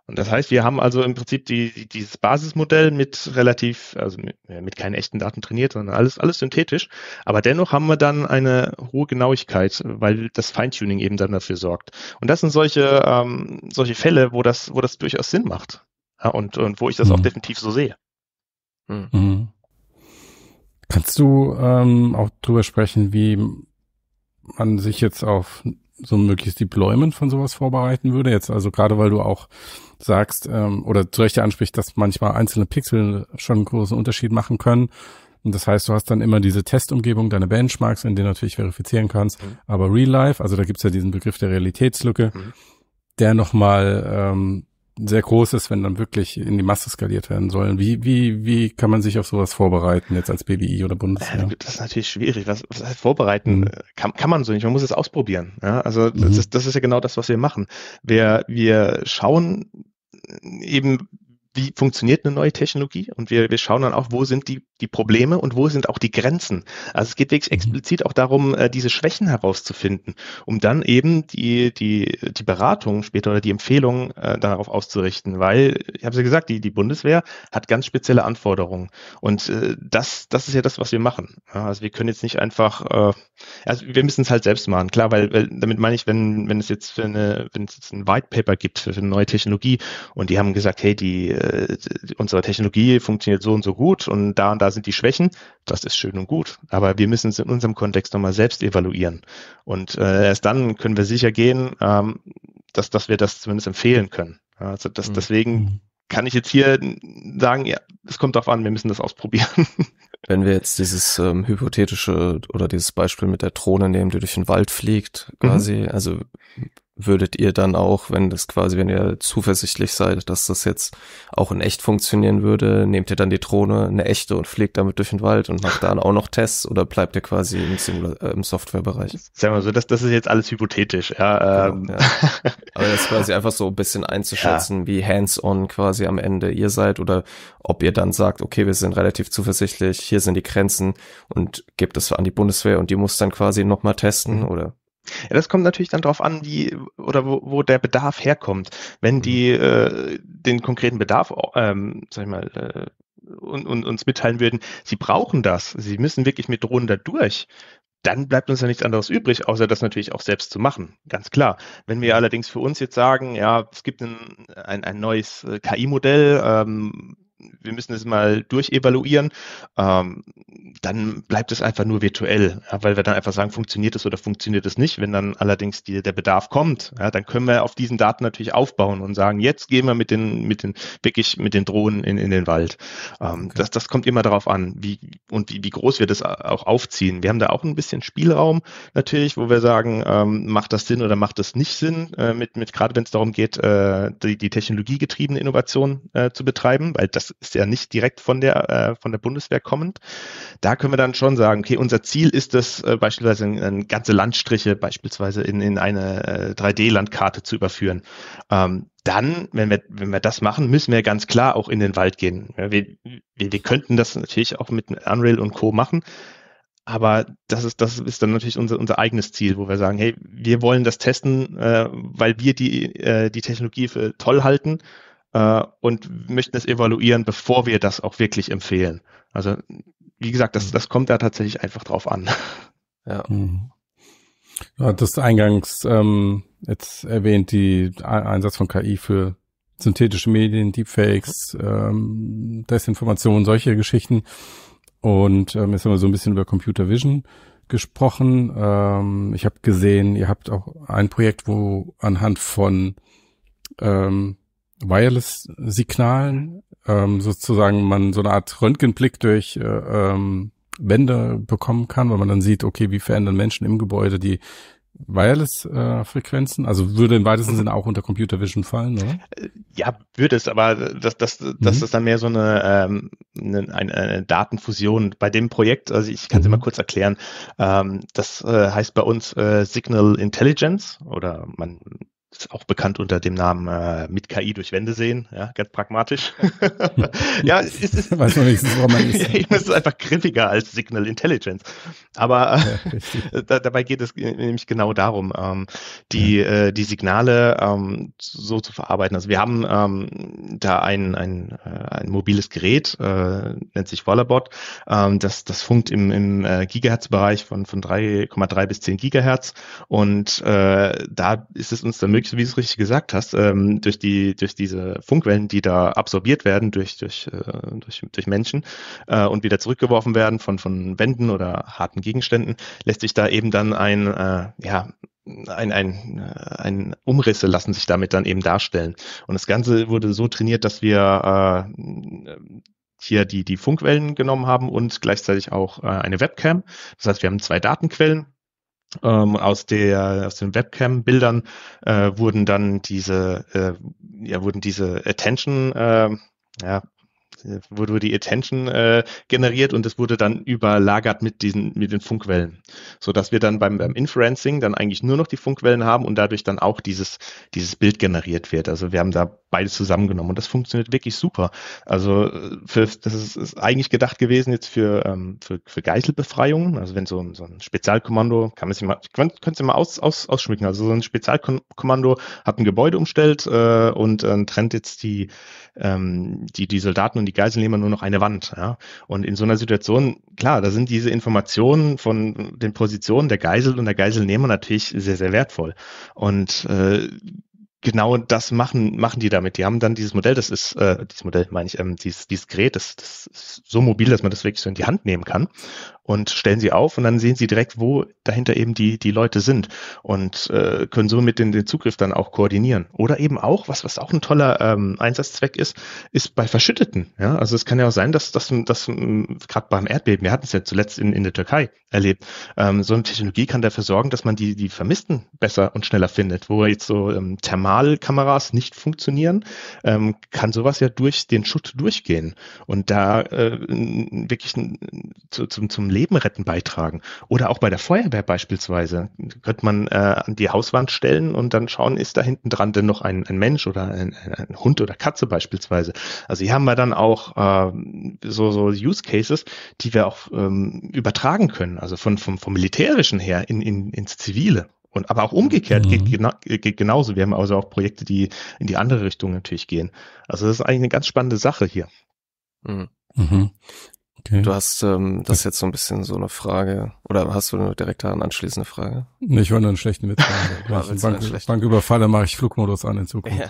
Und das heißt, wir haben also im Prinzip die, dieses Basismodell mit relativ, also mit, mit keinen echten Daten trainiert, sondern alles, alles synthetisch. Aber dennoch haben wir dann eine hohe Genauigkeit, weil das Feintuning eben dann dafür sorgt. Und das sind solche, ähm, solche Fälle, wo das, wo das durchaus Sinn macht. Ja, und, und wo ich das mhm. auch definitiv so sehe. Mhm. Mhm. Kannst du ähm, auch drüber sprechen, wie man sich jetzt auf so ein mögliches Deployment von sowas vorbereiten würde. Jetzt also gerade, weil du auch sagst ähm, oder zu Recht ansprichst, dass manchmal einzelne Pixel schon einen großen Unterschied machen können. Und das heißt, du hast dann immer diese Testumgebung, deine Benchmarks, in denen du natürlich verifizieren kannst. Mhm. Aber Real Life, also da gibt's ja diesen Begriff der Realitätslücke, mhm. der nochmal ähm, sehr groß ist, wenn dann wirklich in die Masse skaliert werden sollen. Wie, wie, wie kann man sich auf sowas vorbereiten jetzt als BWI oder Bundeswehr? Das ist natürlich schwierig. Was, was heißt vorbereiten? Mhm. Kann, kann man so nicht. Man muss es ausprobieren. Ja, also mhm. das, ist, das ist ja genau das, was wir machen. Wir, wir schauen eben, wie funktioniert eine neue Technologie und wir, wir schauen dann auch, wo sind die, die Probleme und wo sind auch die Grenzen. Also es geht wirklich mhm. explizit auch darum, äh, diese Schwächen herauszufinden, um dann eben die, die, die Beratung später oder die Empfehlung äh, darauf auszurichten, weil, ich habe ja gesagt, die, die Bundeswehr hat ganz spezielle Anforderungen und äh, das, das ist ja das, was wir machen. Ja, also wir können jetzt nicht einfach, äh, also wir müssen es halt selbst machen, klar, weil, weil damit meine ich, wenn, wenn es jetzt für eine, wenn es jetzt ein White Paper gibt für, eine neue Technologie und die haben gesagt, hey, die äh, unsere Technologie funktioniert so und so gut und da und da sind die Schwächen, das ist schön und gut. Aber wir müssen es in unserem Kontext nochmal selbst evaluieren. Und äh, erst dann können wir sicher gehen, ähm, dass, dass wir das zumindest empfehlen können. Also das, mhm. deswegen mhm. kann ich jetzt hier sagen, ja, es kommt darauf an, wir müssen das ausprobieren. Wenn wir jetzt dieses ähm, hypothetische oder dieses Beispiel mit der Drohne nehmen, die durch den Wald fliegt, quasi, mhm. also würdet ihr dann auch, wenn das quasi, wenn ihr zuversichtlich seid, dass das jetzt auch in echt funktionieren würde, nehmt ihr dann die Drohne, eine echte und fliegt damit durch den Wald und macht dann auch noch Tests oder bleibt ihr quasi im, Simula äh, im Softwarebereich? Sagen wir so, das, das ist jetzt alles hypothetisch, ja. Genau, ähm. ja. Aber das ist quasi einfach so ein bisschen einzuschätzen, ja. wie hands-on quasi am Ende ihr seid oder ob ihr dann sagt, okay, wir sind relativ zuversichtlich, hier sind die Grenzen und gebt es an die Bundeswehr und die muss dann quasi nochmal testen mhm. oder ja, das kommt natürlich dann darauf an, wie oder wo, wo der Bedarf herkommt. Wenn die mhm. äh, den konkreten Bedarf, ähm, sag ich mal, äh, und, und, uns mitteilen würden, sie brauchen das, sie müssen wirklich mit Drohnen da durch, dann bleibt uns ja nichts anderes übrig, außer das natürlich auch selbst zu machen. Ganz klar. Wenn wir allerdings für uns jetzt sagen, ja, es gibt ein, ein, ein neues äh, KI-Modell, ähm, wir müssen es mal durchevaluieren, ähm, dann bleibt es einfach nur virtuell, ja, weil wir dann einfach sagen, funktioniert es oder funktioniert es nicht. Wenn dann allerdings die, der Bedarf kommt, ja, dann können wir auf diesen Daten natürlich aufbauen und sagen, jetzt gehen wir mit den, mit den, wirklich mit den Drohnen in, in den Wald. Ähm, okay. das, das kommt immer darauf an, wie und wie, wie groß wir das auch aufziehen. Wir haben da auch ein bisschen Spielraum natürlich, wo wir sagen, ähm, macht das Sinn oder macht das nicht Sinn, äh, mit, mit gerade wenn es darum geht, äh, die, die technologiegetriebene Innovation äh, zu betreiben, weil das ist ja nicht direkt von der, äh, von der Bundeswehr kommend. Da können wir dann schon sagen, okay, unser Ziel ist es, äh, beispielsweise in, in ganze Landstriche beispielsweise in, in eine äh, 3D-Landkarte zu überführen. Ähm, dann, wenn wir, wenn wir das machen, müssen wir ganz klar auch in den Wald gehen. Ja, wir, wir, wir könnten das natürlich auch mit Unreal und Co. machen, aber das ist, das ist dann natürlich unser, unser eigenes Ziel, wo wir sagen, hey, wir wollen das testen, äh, weil wir die, äh, die Technologie für toll halten äh, und möchten es evaluieren, bevor wir das auch wirklich empfehlen. Also wie gesagt, das, das kommt da tatsächlich einfach drauf an. Ja. Mhm. Du hattest eingangs ähm, jetzt erwähnt, die Einsatz von KI für synthetische Medien, Deepfakes, ähm, Desinformation, solche Geschichten. Und ähm, jetzt haben wir so ein bisschen über Computer Vision gesprochen. Ähm, ich habe gesehen, ihr habt auch ein Projekt, wo anhand von ähm, Wireless-Signalen ähm, sozusagen man so eine Art Röntgenblick durch äh, ähm, Wände bekommen kann, weil man dann sieht, okay, wie verändern Menschen im Gebäude die Wireless-Frequenzen? Äh, also würde im weitesten Sinne auch unter Computer Vision fallen, oder? Äh, ja, würde es, aber das, das, das mhm. ist dann mehr so eine, ähm, eine, eine Datenfusion bei dem Projekt. Also ich kann es mhm. mal kurz erklären. Ähm, das äh, heißt bei uns äh, Signal Intelligence oder man ist auch bekannt unter dem Namen äh, mit KI durch Wände sehen, ja, ganz pragmatisch. ja, es ist, Weiß man wenigstens, woran man ist. es ist einfach griffiger als Signal Intelligence. Aber ja, da, dabei geht es nämlich genau darum, ähm, die, ja. äh, die Signale ähm, so zu verarbeiten. Also wir haben ähm, da ein, ein, äh, ein mobiles Gerät, äh, nennt sich Wallerbot, ähm, das, das funkt im, im äh, Gigahertz-Bereich von, von 3,3 bis 10 Gigahertz und äh, da ist es uns dann möglich, wie du es richtig gesagt hast, ähm, durch die durch diese Funkwellen, die da absorbiert werden durch durch äh, durch, durch Menschen äh, und wieder zurückgeworfen werden von von Wänden oder harten Gegenständen, lässt sich da eben dann ein äh, ja ein, ein, ein Umrisse lassen sich damit dann eben darstellen. Und das Ganze wurde so trainiert, dass wir äh, hier die, die Funkwellen genommen haben und gleichzeitig auch äh, eine Webcam. Das heißt, wir haben zwei Datenquellen ähm, aus der aus den Webcam-Bildern äh, wurden dann diese äh, ja wurden diese Attention äh, ja wurde die Attention äh, generiert und es wurde dann überlagert mit diesen mit den Funkwellen, so dass wir dann beim, beim Inferencing dann eigentlich nur noch die Funkwellen haben und dadurch dann auch dieses dieses Bild generiert wird. Also wir haben da beides zusammengenommen und das funktioniert wirklich super. Also für, das ist, ist eigentlich gedacht gewesen jetzt für ähm, für, für Geiselbefreiungen. Also wenn so ein, so ein Spezialkommando kann man sich mal könnt ihr mal aus, aus, ausschmücken. Also so ein Spezialkommando hat ein Gebäude umstellt äh, und äh, trennt jetzt die ähm, die, die Soldaten und die Geiselnehmer nur noch eine Wand. Ja? Und in so einer Situation, klar, da sind diese Informationen von den Positionen der Geisel und der Geiselnehmer natürlich sehr, sehr wertvoll. Und äh, genau das machen, machen die damit. Die haben dann dieses Modell, das ist, äh, dieses Modell meine ich, ähm, dieses, dieses Gerät, das, das ist so mobil, dass man das wirklich so in die Hand nehmen kann und stellen sie auf und dann sehen sie direkt, wo dahinter eben die, die Leute sind und äh, können somit den, den Zugriff dann auch koordinieren. Oder eben auch, was, was auch ein toller ähm, Einsatzzweck ist, ist bei Verschütteten. Ja? Also es kann ja auch sein, dass das dass, gerade beim Erdbeben, wir hatten es ja zuletzt in, in der Türkei erlebt, ähm, so eine Technologie kann dafür sorgen, dass man die, die Vermissten besser und schneller findet. Wo jetzt so ähm, Thermalkameras nicht funktionieren, ähm, kann sowas ja durch den Schutt durchgehen und da äh, wirklich zu, zum, zum Leben retten beitragen. Oder auch bei der Feuerwehr beispielsweise. Könnte man äh, an die Hauswand stellen und dann schauen, ist da hinten dran denn noch ein, ein Mensch oder ein, ein, Hund oder Katze beispielsweise. Also hier haben wir dann auch äh, so, so Use Cases, die wir auch ähm, übertragen können, also von, vom, vom Militärischen her in, in, ins Zivile. Und aber auch umgekehrt mhm. geht, gena geht genauso. Wir haben also auch Projekte, die in die andere Richtung natürlich gehen. Also das ist eigentlich eine ganz spannende Sache hier. Mhm. Mhm. Okay. Du hast ähm, das jetzt so ein bisschen so eine Frage, oder hast du eine direkt daran anschließende Frage? Nee, ich wollte nur einen schlechten Witz machen. ja, Wenn ich Bank, Banküberfalle mache ich Flugmodus an in Zukunft. Ja.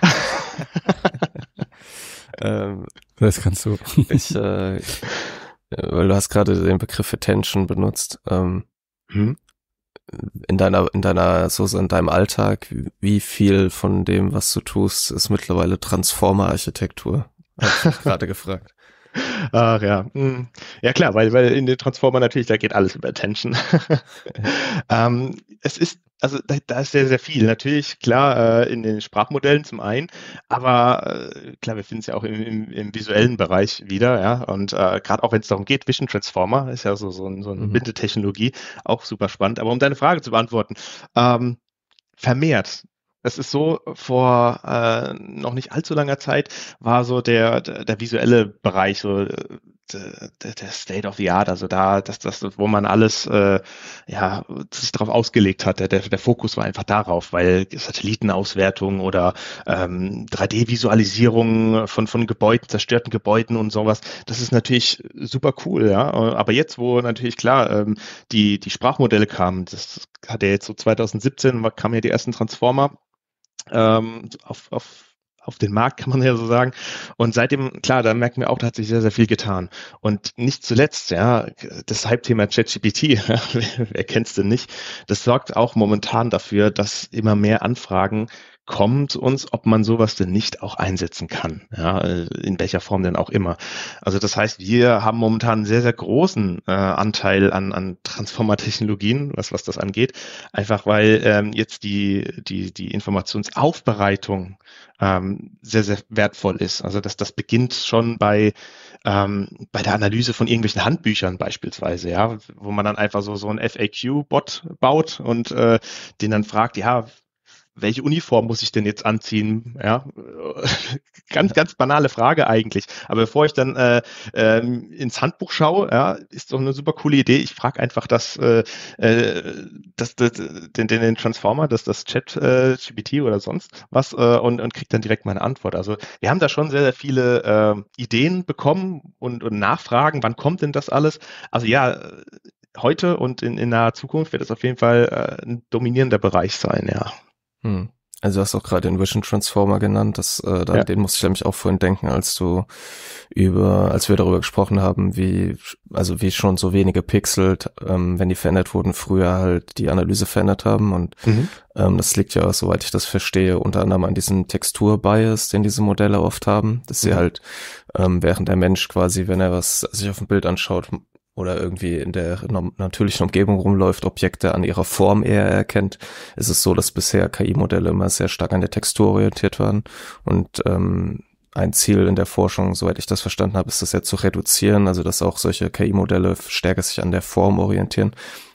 ähm, Das kannst du. ich, äh, weil du hast gerade den Begriff Attention benutzt. Ähm, hm? In deiner, in deiner, so in deinem Alltag, wie viel von dem, was du tust, ist mittlerweile Transformer-Architektur? Hab ich gerade gefragt. Ach ja. Hm. Ja klar, weil, weil in den Transformer natürlich, da geht alles über Attention. ähm, es ist, also da, da, ist sehr, sehr viel. Natürlich, klar, äh, in den Sprachmodellen zum einen, aber äh, klar, wir finden es ja auch im, im, im, visuellen Bereich wieder, ja. Und äh, gerade auch wenn es darum geht, Vision Transformer ist ja so, so, ein, so eine mhm. Bindetechnologie, auch super spannend. Aber um deine Frage zu beantworten, ähm, vermehrt es ist so, vor äh, noch nicht allzu langer Zeit war so der, der, der visuelle Bereich, so äh, der, der State of the Art, also da, das, das, wo man alles äh, ja, sich darauf ausgelegt hat. Der, der Fokus war einfach darauf, weil Satellitenauswertung oder ähm, 3D-Visualisierung von, von Gebäuden, zerstörten Gebäuden und sowas, das ist natürlich super cool, ja. Aber jetzt, wo natürlich klar ähm, die, die Sprachmodelle kamen, das hat ja jetzt so 2017, kamen ja die ersten Transformer ähm, auf, auf, auf den Markt, kann man ja so sagen. Und seitdem, klar, da merken wir auch, da hat sich sehr, sehr viel getan. Und nicht zuletzt, ja, das Hype-Thema ChatGPT, wer, wer denn nicht, das sorgt auch momentan dafür, dass immer mehr Anfragen kommt uns, ob man sowas denn nicht auch einsetzen kann, ja, in welcher Form denn auch immer. Also das heißt, wir haben momentan einen sehr, sehr großen äh, Anteil an, an Transformer-Technologien, was, was das angeht, einfach weil ähm, jetzt die, die, die Informationsaufbereitung ähm, sehr, sehr wertvoll ist. Also das, das beginnt schon bei, ähm, bei der Analyse von irgendwelchen Handbüchern beispielsweise, ja, wo man dann einfach so, so ein FAQ-Bot baut und äh, den dann fragt, ja, welche Uniform muss ich denn jetzt anziehen? Ja, ganz, ganz banale Frage eigentlich. Aber bevor ich dann äh, äh, ins Handbuch schaue, ja, ist doch eine super coole Idee. Ich frage einfach das, äh, äh, das, das, den, den Transformer, das, das Chat äh, GPT oder sonst was äh, und, und kriege dann direkt meine Antwort. Also wir haben da schon sehr, sehr viele äh, Ideen bekommen und, und Nachfragen, wann kommt denn das alles? Also ja, heute und in, in naher Zukunft wird es auf jeden Fall äh, ein dominierender Bereich sein, ja. Hm. Also du hast auch gerade den Vision Transformer genannt, das, äh, da, ja. den musste ich nämlich auch vorhin denken, als du über, als wir darüber gesprochen haben, wie, also wie schon so wenige Pixel, ähm, wenn die verändert wurden, früher halt die Analyse verändert haben und mhm. ähm, das liegt ja, soweit ich das verstehe, unter anderem an diesem Textur-Bias, den diese Modelle oft haben, dass sie mhm. halt, ähm, während der Mensch quasi, wenn er was sich auf dem Bild anschaut, oder irgendwie in der natürlichen Umgebung rumläuft, Objekte an ihrer Form eher erkennt, ist es so, dass bisher KI-Modelle immer sehr stark an der Textur orientiert waren. Und ähm, ein Ziel in der Forschung, soweit ich das verstanden habe, ist das ja zu reduzieren, also dass auch solche KI-Modelle stärker sich an der Form orientieren.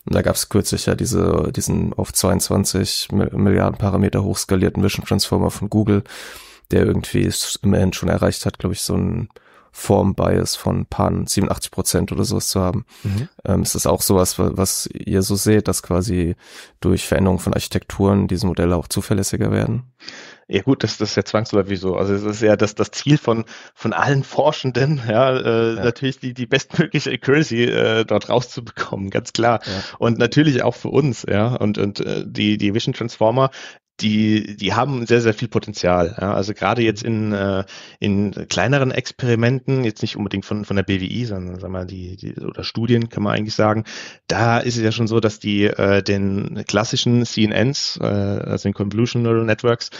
Und da gab es kürzlich ja diese, diesen auf 22 Milliarden Parameter hochskalierten Vision Transformer von Google, der irgendwie immerhin schon erreicht hat, glaube ich, so ein Form-Bias von Pan 87 Prozent oder sowas zu haben. Mhm. Ähm, ist das auch sowas, was ihr so seht, dass quasi durch Veränderung von Architekturen diese Modelle auch zuverlässiger werden? Ja gut, das, das ist ja zwangsläufig so. Also es ist ja das, das Ziel von, von allen Forschenden, ja, äh, ja. natürlich die, die bestmögliche Accuracy äh, dort rauszubekommen, ganz klar. Ja. Und natürlich auch für uns, ja. Und, und äh, die, die Vision Transformer die, die haben sehr, sehr viel Potenzial. Ja. Also gerade jetzt in, äh, in kleineren Experimenten, jetzt nicht unbedingt von, von der BWI, sondern sagen wir, die, die, oder Studien kann man eigentlich sagen, da ist es ja schon so, dass die äh, den klassischen CNNs, äh, also den Convolution Neural Networks,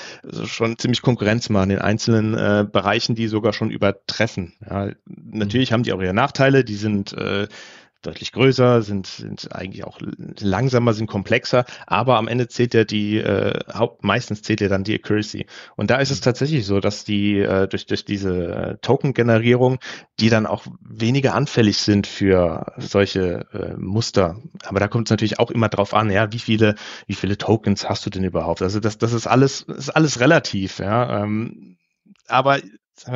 schon ziemlich Konkurrenz machen in einzelnen äh, Bereichen, die sogar schon übertreffen. Ja. Natürlich mhm. haben die auch ihre Nachteile, die sind äh, deutlich größer, sind, sind eigentlich auch langsamer, sind komplexer, aber am Ende zählt ja die, äh, Haupt, meistens zählt ja dann die Accuracy. Und da ist es tatsächlich so, dass die äh, durch, durch diese äh, Token-Generierung, die dann auch weniger anfällig sind für solche äh, Muster. Aber da kommt es natürlich auch immer drauf an, ja, wie viele, wie viele Tokens hast du denn überhaupt? Also das, das ist alles, ist alles relativ, ja. Ähm, aber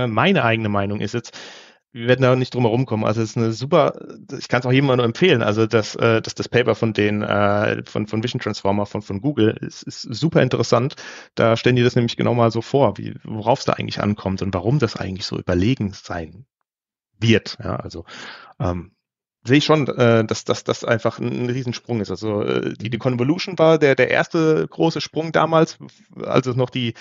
meine eigene Meinung ist jetzt, wir werden da nicht drum herum kommen. Also es ist eine super, ich kann es auch jedem nur empfehlen. Also das, äh, das, das Paper von den äh, von, von Vision Transformer von, von Google ist, ist super interessant. Da stellen die das nämlich genau mal so vor, wie, worauf es da eigentlich ankommt und warum das eigentlich so überlegen sein wird. Ja, also ähm, sehe ich schon, äh, dass, das einfach ein, ein Riesensprung ist. Also äh, die, die Convolution war der, der erste große Sprung damals, als es noch die,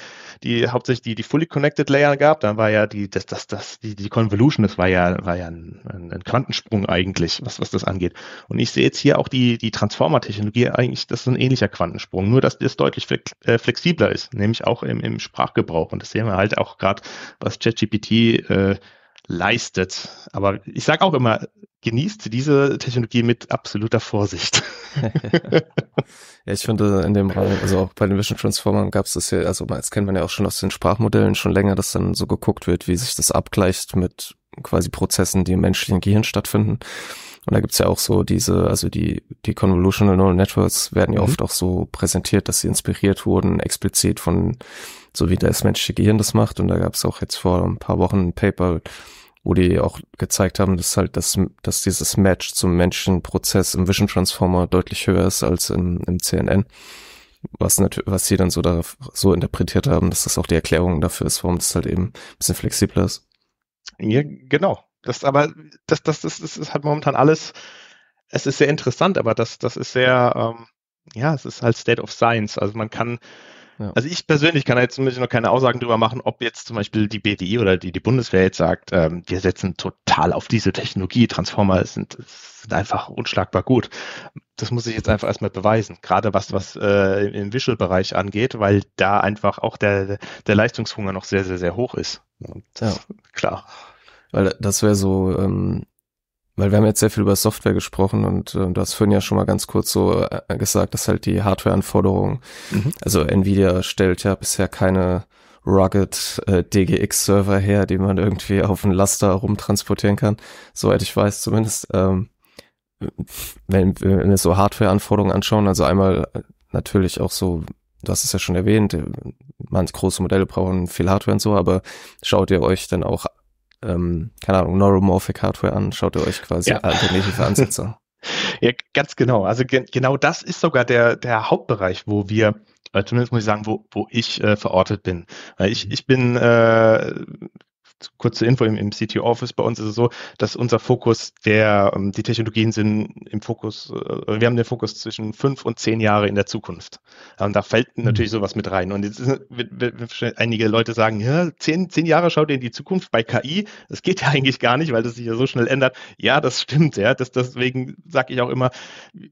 die hauptsächlich die, die Fully Connected Layer gab. Dann war ja die, das, das, das, die, die Convolution, das war ja, war ja ein, ein Quantensprung eigentlich, was, was das angeht. Und ich sehe jetzt hier auch die, die Transformer-Technologie eigentlich, das ist ein ähnlicher Quantensprung, nur dass das deutlich äh, flexibler ist, nämlich auch im, im Sprachgebrauch. Und das sehen wir halt auch gerade, was ChatGPT äh, leistet. Aber ich sage auch immer, genießt diese Technologie mit absoluter Vorsicht. ja, ich finde in dem Rahmen, also auch bei den Vision Transformern gab es das ja, also das kennt man ja auch schon aus den Sprachmodellen schon länger, dass dann so geguckt wird, wie sich das abgleicht mit quasi Prozessen, die im menschlichen Gehirn stattfinden. Und da gibt's ja auch so diese, also die, die Convolutional Neural Networks werden ja mhm. oft auch so präsentiert, dass sie inspiriert wurden, explizit von, so wie das menschliche Gehirn das macht. Und da gab's auch jetzt vor ein paar Wochen ein Paper, wo die auch gezeigt haben, dass halt das, dass dieses Match zum Menschenprozess im Vision Transformer deutlich höher ist als im, im CNN. Was natürlich, was sie dann so da so interpretiert haben, dass das auch die Erklärung dafür ist, warum das halt eben ein bisschen flexibler ist. Ja, genau. Das aber, das, das, das, das ist halt momentan alles, es ist sehr interessant, aber das, das ist sehr, ähm, ja, es ist halt State of Science. Also man kann, ja. Also ich persönlich kann jetzt zumindest noch keine Aussagen darüber machen, ob jetzt zum Beispiel die BDI oder die, die Bundeswehr jetzt sagt, ähm, wir setzen total auf diese Technologie, Transformer sind, sind einfach unschlagbar gut. Das muss ich jetzt einfach erstmal beweisen, gerade was, was äh, im Visual-Bereich angeht, weil da einfach auch der, der Leistungshunger noch sehr, sehr, sehr hoch ist. Und ja. Klar. Weil das wäre so, ähm, weil wir haben jetzt sehr viel über Software gesprochen und äh, du hast vorhin ja schon mal ganz kurz so äh, gesagt, dass halt die Hardware-Anforderungen, mhm. also Nvidia stellt ja bisher keine rugged äh, DGX-Server her, die man irgendwie auf einen Laster rumtransportieren kann, soweit ich weiß zumindest. Ähm, wenn, wenn wir so Hardware-Anforderungen anschauen, also einmal äh, natürlich auch so, du hast es ja schon erwähnt, äh, manche große Modelle brauchen viel Hardware und so, aber schaut ihr euch dann auch ähm, keine Ahnung, Neuromorphic Hardware an, schaut ihr euch quasi ja. alternative Ansätze an. Ja, ganz genau. Also ge genau das ist sogar der, der Hauptbereich, wo wir, äh, zumindest muss ich sagen, wo, wo ich äh, verortet bin. Weil ich, ich bin äh, kurze Info im, im CTO Office bei uns ist es so, dass unser Fokus der, ähm, die Technologien sind im Fokus, äh, wir haben den Fokus zwischen fünf und zehn Jahre in der Zukunft. Und da fällt mhm. natürlich sowas mit rein. Und jetzt ist, einige Leute sagen, ja, zehn, zehn Jahre schaut ihr in die Zukunft bei KI. Das geht ja eigentlich gar nicht, weil das sich ja so schnell ändert. Ja, das stimmt, ja. Das, deswegen sage ich auch immer,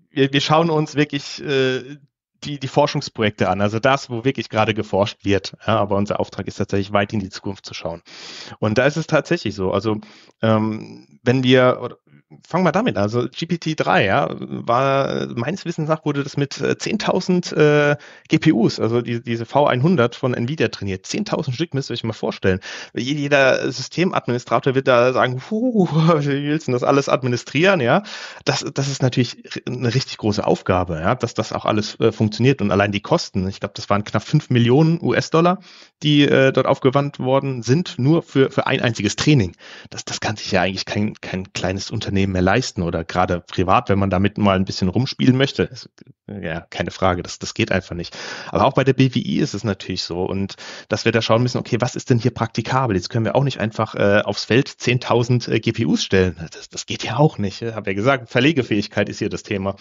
wir, wir schauen uns wirklich äh, die, die Forschungsprojekte an, also das, wo wirklich gerade geforscht wird. Ja, aber unser Auftrag ist tatsächlich weit in die Zukunft zu schauen. Und da ist es tatsächlich so. Also ähm, wenn wir, fangen wir damit an. Also GPT-3, ja, war meines Wissens nach wurde das mit 10.000 äh, äh GPUs, also die, diese V100 von Nvidia trainiert. 10.000 Stück müsst ihr euch mal vorstellen. Jeder Systemadministrator wird da sagen, wie willst du das alles administrieren, ja? Das, das ist natürlich eine richtig große Aufgabe, ja, dass das auch alles äh, funktioniert und allein die Kosten. Ich glaube, das waren knapp 5 Millionen US-Dollar, die äh, dort aufgewandt worden sind, nur für, für ein einziges Training. Das, das kann sich ja eigentlich kein, kein kleines Unternehmen mehr leisten oder gerade privat, wenn man damit mal ein bisschen rumspielen möchte. Ist, ja, keine Frage, das, das geht einfach nicht. Aber auch bei der BWI ist es natürlich so und dass wir da schauen müssen, okay, was ist denn hier praktikabel? Jetzt können wir auch nicht einfach äh, aufs Feld 10.000 äh, GPUs stellen. Das, das geht ja auch nicht. Ich habe ja gesagt, Verlegefähigkeit ist hier das Thema.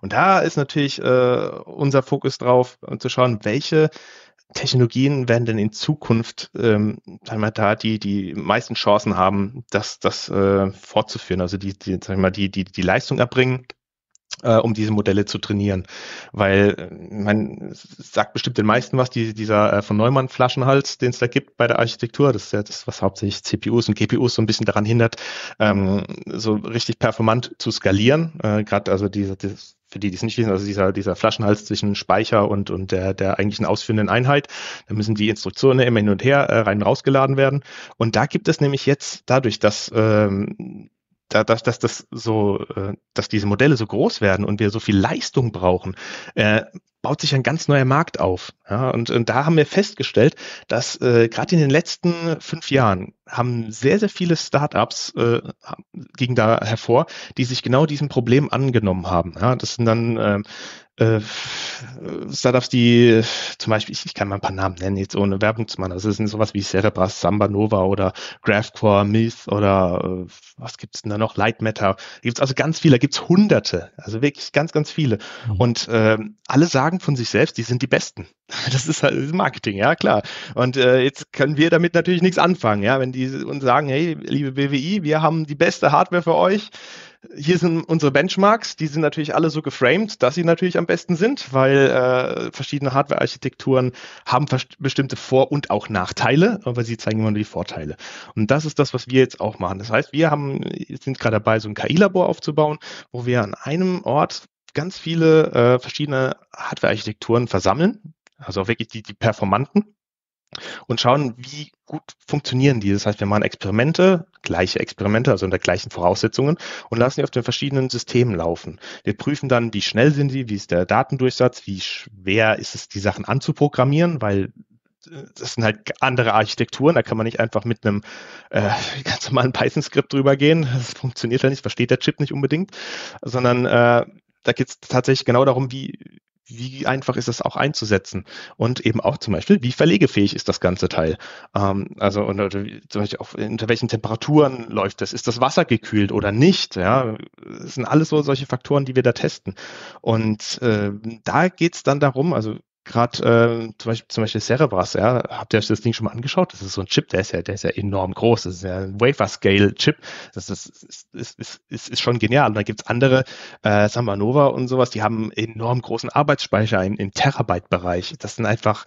Und da ist natürlich äh, unser Fokus drauf, zu schauen, welche Technologien werden denn in Zukunft ähm, sagen wir, da die die meisten Chancen haben, das das äh, fortzuführen, also die die sagen wir, die die die Leistung erbringen, äh, um diese Modelle zu trainieren, weil äh, man sagt bestimmt den meisten was die, dieser äh, von Neumann Flaschenhals, den es da gibt bei der Architektur, das ist ja das was hauptsächlich CPUs und GPUs so ein bisschen daran hindert, ähm, so richtig performant zu skalieren, äh, gerade also diese, dieses für die, die es nicht wissen, also dieser, dieser Flaschenhals zwischen Speicher und, und der, der eigentlichen ausführenden Einheit. Da müssen die Instruktionen immer hin und her äh, rein und rausgeladen werden. Und da gibt es nämlich jetzt dadurch, dass ähm, da, dass, dass das so, äh, dass diese Modelle so groß werden und wir so viel Leistung brauchen, äh, baut sich ein ganz neuer Markt auf. Ja, und, und da haben wir festgestellt, dass äh, gerade in den letzten fünf Jahren haben sehr, sehr viele Startups äh, gegen da hervor, die sich genau diesem Problem angenommen haben. Ja, das sind dann äh, äh, Startups, die zum Beispiel, ich, ich, kann mal ein paar Namen nennen, jetzt ohne Werbung zu machen. Also es sind sowas wie Cerebras, Samba Nova oder GraphCore, Myth oder äh, was gibt's denn da noch? Light Matter. Da gibt's also ganz viele, da gibt's hunderte, also wirklich ganz, ganz viele. Mhm. Und äh, alle sagen von sich selbst, die sind die Besten. Das ist halt Marketing, ja klar. Und äh, jetzt können wir damit natürlich nichts anfangen, ja, wenn die uns sagen, hey, liebe BWI, wir haben die beste Hardware für euch hier sind unsere Benchmarks, die sind natürlich alle so geframed, dass sie natürlich am besten sind, weil äh, verschiedene Hardware-Architekturen haben bestimmte Vor- und auch Nachteile, aber sie zeigen immer nur die Vorteile. Und das ist das, was wir jetzt auch machen. Das heißt, wir haben, sind gerade dabei, so ein KI-Labor aufzubauen, wo wir an einem Ort ganz viele äh, verschiedene Hardware-Architekturen versammeln, also auch wirklich die, die performanten und schauen, wie gut funktionieren die. Das heißt, wir machen Experimente, gleiche Experimente, also unter gleichen Voraussetzungen und lassen die auf den verschiedenen Systemen laufen. Wir prüfen dann, wie schnell sind sie, wie ist der Datendurchsatz, wie schwer ist es, die Sachen anzuprogrammieren, weil äh, das sind halt andere Architekturen, da kann man nicht einfach mit einem äh, ganz normalen Python-Skript drüber gehen. Das funktioniert ja nicht, versteht der Chip nicht unbedingt, sondern äh, da geht es tatsächlich genau darum, wie, wie einfach ist es auch einzusetzen und eben auch zum Beispiel, wie verlegefähig ist das ganze Teil. Ähm, also unter, zum Beispiel auch unter welchen Temperaturen läuft das? Ist das Wasser gekühlt oder nicht? Ja, das sind alles so solche Faktoren, die wir da testen. Und äh, da geht's dann darum, also gerade äh, zum, Beispiel, zum Beispiel Cerebras, ja, habt ihr euch das Ding schon mal angeschaut? Das ist so ein Chip, der ist ja, der ist ja enorm groß. Das ist ja ein Wafer-Scale-Chip. Das ist, ist, ist, ist, ist schon genial. Und dann gibt's andere, äh, Samba Nova und sowas, die haben enorm großen Arbeitsspeicher im, im Terabyte-Bereich. Das sind einfach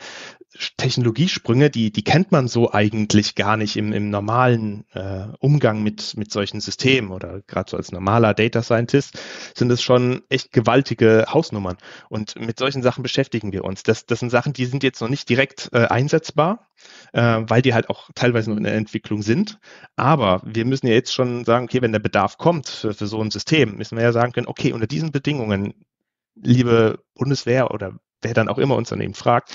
Technologiesprünge, die, die kennt man so eigentlich gar nicht im, im normalen äh, Umgang mit, mit solchen Systemen oder gerade so als normaler Data Scientist sind es schon echt gewaltige Hausnummern. Und mit solchen Sachen beschäftigen wir uns. Das, das sind Sachen, die sind jetzt noch nicht direkt äh, einsetzbar, äh, weil die halt auch teilweise nur in der Entwicklung sind. Aber wir müssen ja jetzt schon sagen, okay, wenn der Bedarf kommt für, für so ein System, müssen wir ja sagen können, okay, unter diesen Bedingungen, liebe Bundeswehr oder wer dann auch immer Unternehmen fragt,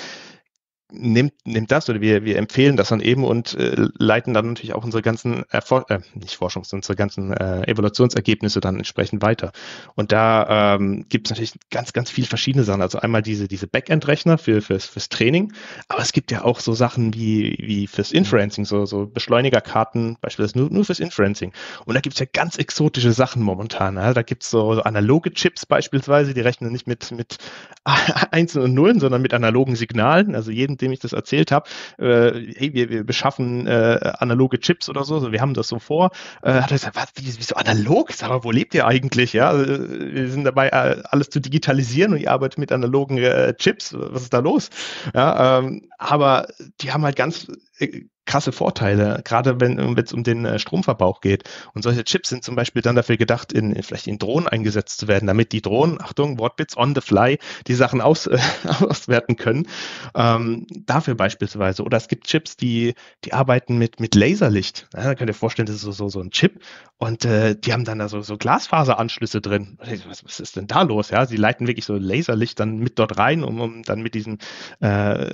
nimmt, nimmt das oder wir, wir empfehlen das dann eben und äh, leiten dann natürlich auch unsere ganzen, Erfor äh, nicht Forschungs-, unsere ganzen äh, Evaluationsergebnisse dann entsprechend weiter. Und da ähm, gibt es natürlich ganz, ganz viel verschiedene Sachen. Also einmal diese, diese Backend-Rechner für, fürs, fürs Training, aber es gibt ja auch so Sachen wie, wie fürs Inferencing, so, so Beschleunigerkarten, beispielsweise nur, nur fürs Inferencing. Und da gibt es ja ganz exotische Sachen momentan. Ja? Da gibt es so, so analoge Chips beispielsweise, die rechnen nicht mit, mit Einsen und Nullen, sondern mit analogen Signalen. Also jeden dem ich das erzählt habe, äh, hey, wir, wir beschaffen äh, analoge Chips oder so, also wir haben das so vor, äh, hat er gesagt, was, wie, wie so analog? Sag mal, wo lebt ihr eigentlich? Ja, äh, wir sind dabei, äh, alles zu digitalisieren und ihr arbeitet mit analogen äh, Chips. Was ist da los? Ja, ähm, aber die haben halt ganz äh, krasse Vorteile, gerade wenn es um den äh, Stromverbrauch geht. Und solche Chips sind zum Beispiel dann dafür gedacht, in, vielleicht in Drohnen eingesetzt zu werden, damit die Drohnen, Achtung, Wortbits on the fly, die Sachen aus, äh, auswerten können. Ähm, dafür beispielsweise. Oder es gibt Chips, die, die arbeiten mit, mit Laserlicht. Ja, da könnt ihr vorstellen, das ist so, so, so ein Chip. Und äh, die haben dann da so, so Glasfaseranschlüsse drin. Was, was ist denn da los? Ja, sie leiten wirklich so Laserlicht dann mit dort rein, um, um dann mit diesen äh,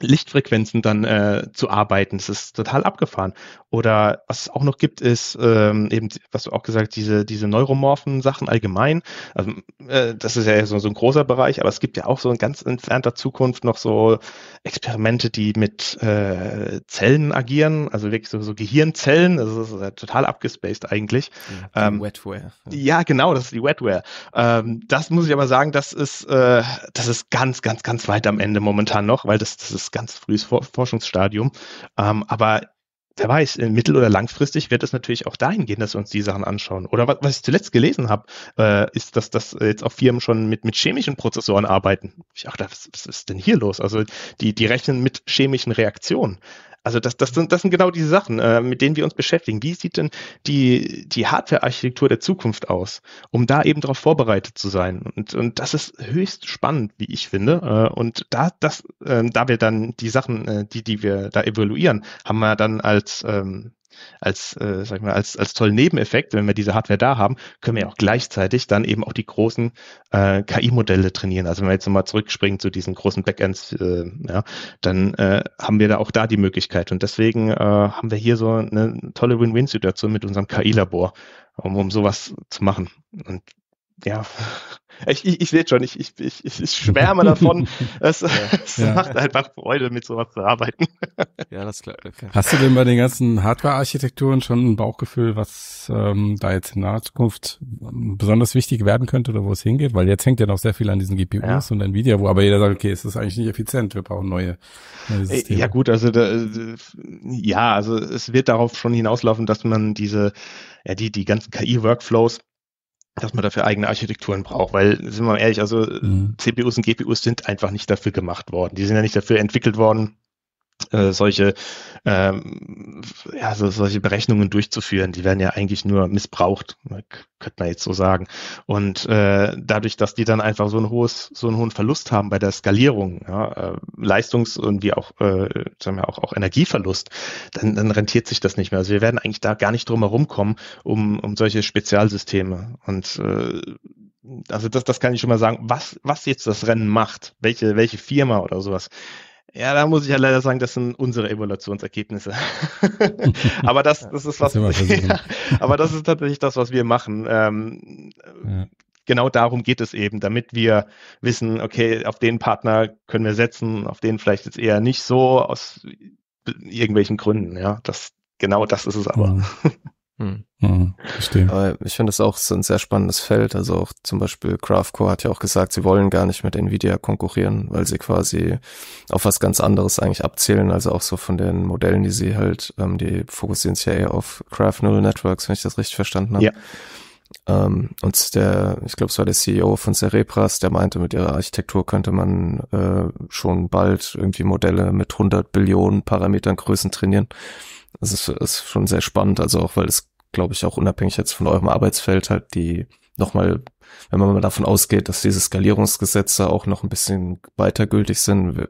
Lichtfrequenzen dann äh, zu arbeiten. Das ist total abgefahren. Oder was es auch noch gibt, ist ähm, eben, was du auch gesagt, diese, diese neuromorphen Sachen allgemein. Also, äh, das ist ja so, so ein großer Bereich, aber es gibt ja auch so in ganz entfernter Zukunft noch so Experimente, die mit äh, Zellen agieren, also wirklich so, so Gehirnzellen. Das ist ja total abgespaced eigentlich. Die ähm, Wetware. Ja. genau, das ist die Wetware. Ähm, das muss ich aber sagen, das ist, äh, das ist ganz, ganz, ganz weit am Ende momentan noch, weil das, das ist ganz frühes Forschungsstadium. Ähm, aber wer weiß, mittel- oder langfristig wird es natürlich auch dahin gehen, dass wir uns die Sachen anschauen. Oder was, was ich zuletzt gelesen habe, äh, ist, dass das jetzt auch Firmen schon mit, mit chemischen Prozessoren arbeiten. Ich dachte, was, was ist denn hier los? Also die, die rechnen mit chemischen Reaktionen. Also das, das, sind, das sind genau diese Sachen, äh, mit denen wir uns beschäftigen. Wie sieht denn die, die Hardware-Architektur der Zukunft aus, um da eben darauf vorbereitet zu sein? Und, und das ist höchst spannend, wie ich finde. Äh, und da, das, äh, da wir dann die Sachen, äh, die, die wir da evaluieren, haben wir dann als ähm, als, äh, sag ich mal, als, als tollen Nebeneffekt, wenn wir diese Hardware da haben, können wir auch gleichzeitig dann eben auch die großen äh, KI-Modelle trainieren. Also wenn wir jetzt nochmal zurückspringen zu diesen großen Backends, äh, ja, dann äh, haben wir da auch da die Möglichkeit. Und deswegen äh, haben wir hier so eine tolle Win-Win-Situation mit unserem KI-Labor, um, um sowas zu machen. Und ja, ich, ich, ich sehe schon, ich, ich, ich, ich schwärme davon. Es, ja, es ja. macht einfach Freude, mit sowas zu arbeiten. Ja, das klar. Okay. Hast du denn bei den ganzen Hardware-Architekturen schon ein Bauchgefühl, was ähm, da jetzt in naher Zukunft besonders wichtig werden könnte oder wo es hingeht? Weil jetzt hängt ja noch sehr viel an diesen GPUs ja. und Nvidia, wo aber jeder sagt, okay, es ist eigentlich nicht effizient, wir brauchen neue, neue Systeme. Ja gut, also da, ja, also es wird darauf schon hinauslaufen, dass man diese, ja, die, die ganzen KI-Workflows dass man dafür eigene Architekturen braucht, weil, sind wir mal ehrlich, also mhm. CPUs und GPUs sind einfach nicht dafür gemacht worden. Die sind ja nicht dafür entwickelt worden, äh, solche ähm, ja so, solche Berechnungen durchzuführen. Die werden ja eigentlich nur missbraucht, könnte man jetzt so sagen. Und äh, dadurch, dass die dann einfach so ein hohes so einen hohen Verlust haben bei der Skalierung, ja, äh, Leistungs- und wie auch äh, sagen wir auch auch Energieverlust, dann, dann rentiert sich das nicht mehr. Also wir werden eigentlich da gar nicht drum herum kommen, um um solche Spezialsysteme und äh, also das, das kann ich schon mal sagen, was, was jetzt das Rennen macht, welche, welche Firma oder sowas, ja, da muss ich ja leider sagen, das sind unsere Evaluationsergebnisse. aber das, das ist was. Das ja, aber das ist tatsächlich das, was wir machen. Ähm, ja. Genau darum geht es eben, damit wir wissen, okay, auf den Partner können wir setzen, auf den vielleicht jetzt eher nicht so aus irgendwelchen Gründen. Ja, das genau das ist es aber. Hm. Mhm, verstehe. Aber ich finde das auch so ein sehr spannendes Feld. Also auch zum Beispiel Craftcore hat ja auch gesagt, sie wollen gar nicht mit Nvidia konkurrieren, weil sie quasi auf was ganz anderes eigentlich abzählen. Also auch so von den Modellen, die sie halt, ähm, die fokussieren sich ja eher auf Craft Neural Networks, wenn ich das richtig verstanden habe. Ja. Ähm, und der, ich glaube, es war der CEO von Cerebras, der meinte, mit ihrer Architektur könnte man äh, schon bald irgendwie Modelle mit 100 Billionen Parametern Größen trainieren. Das ist, ist schon sehr spannend, also auch weil es, glaube ich, auch unabhängig jetzt von eurem Arbeitsfeld halt die nochmal, wenn man mal davon ausgeht, dass diese Skalierungsgesetze auch noch ein bisschen weiter gültig sind,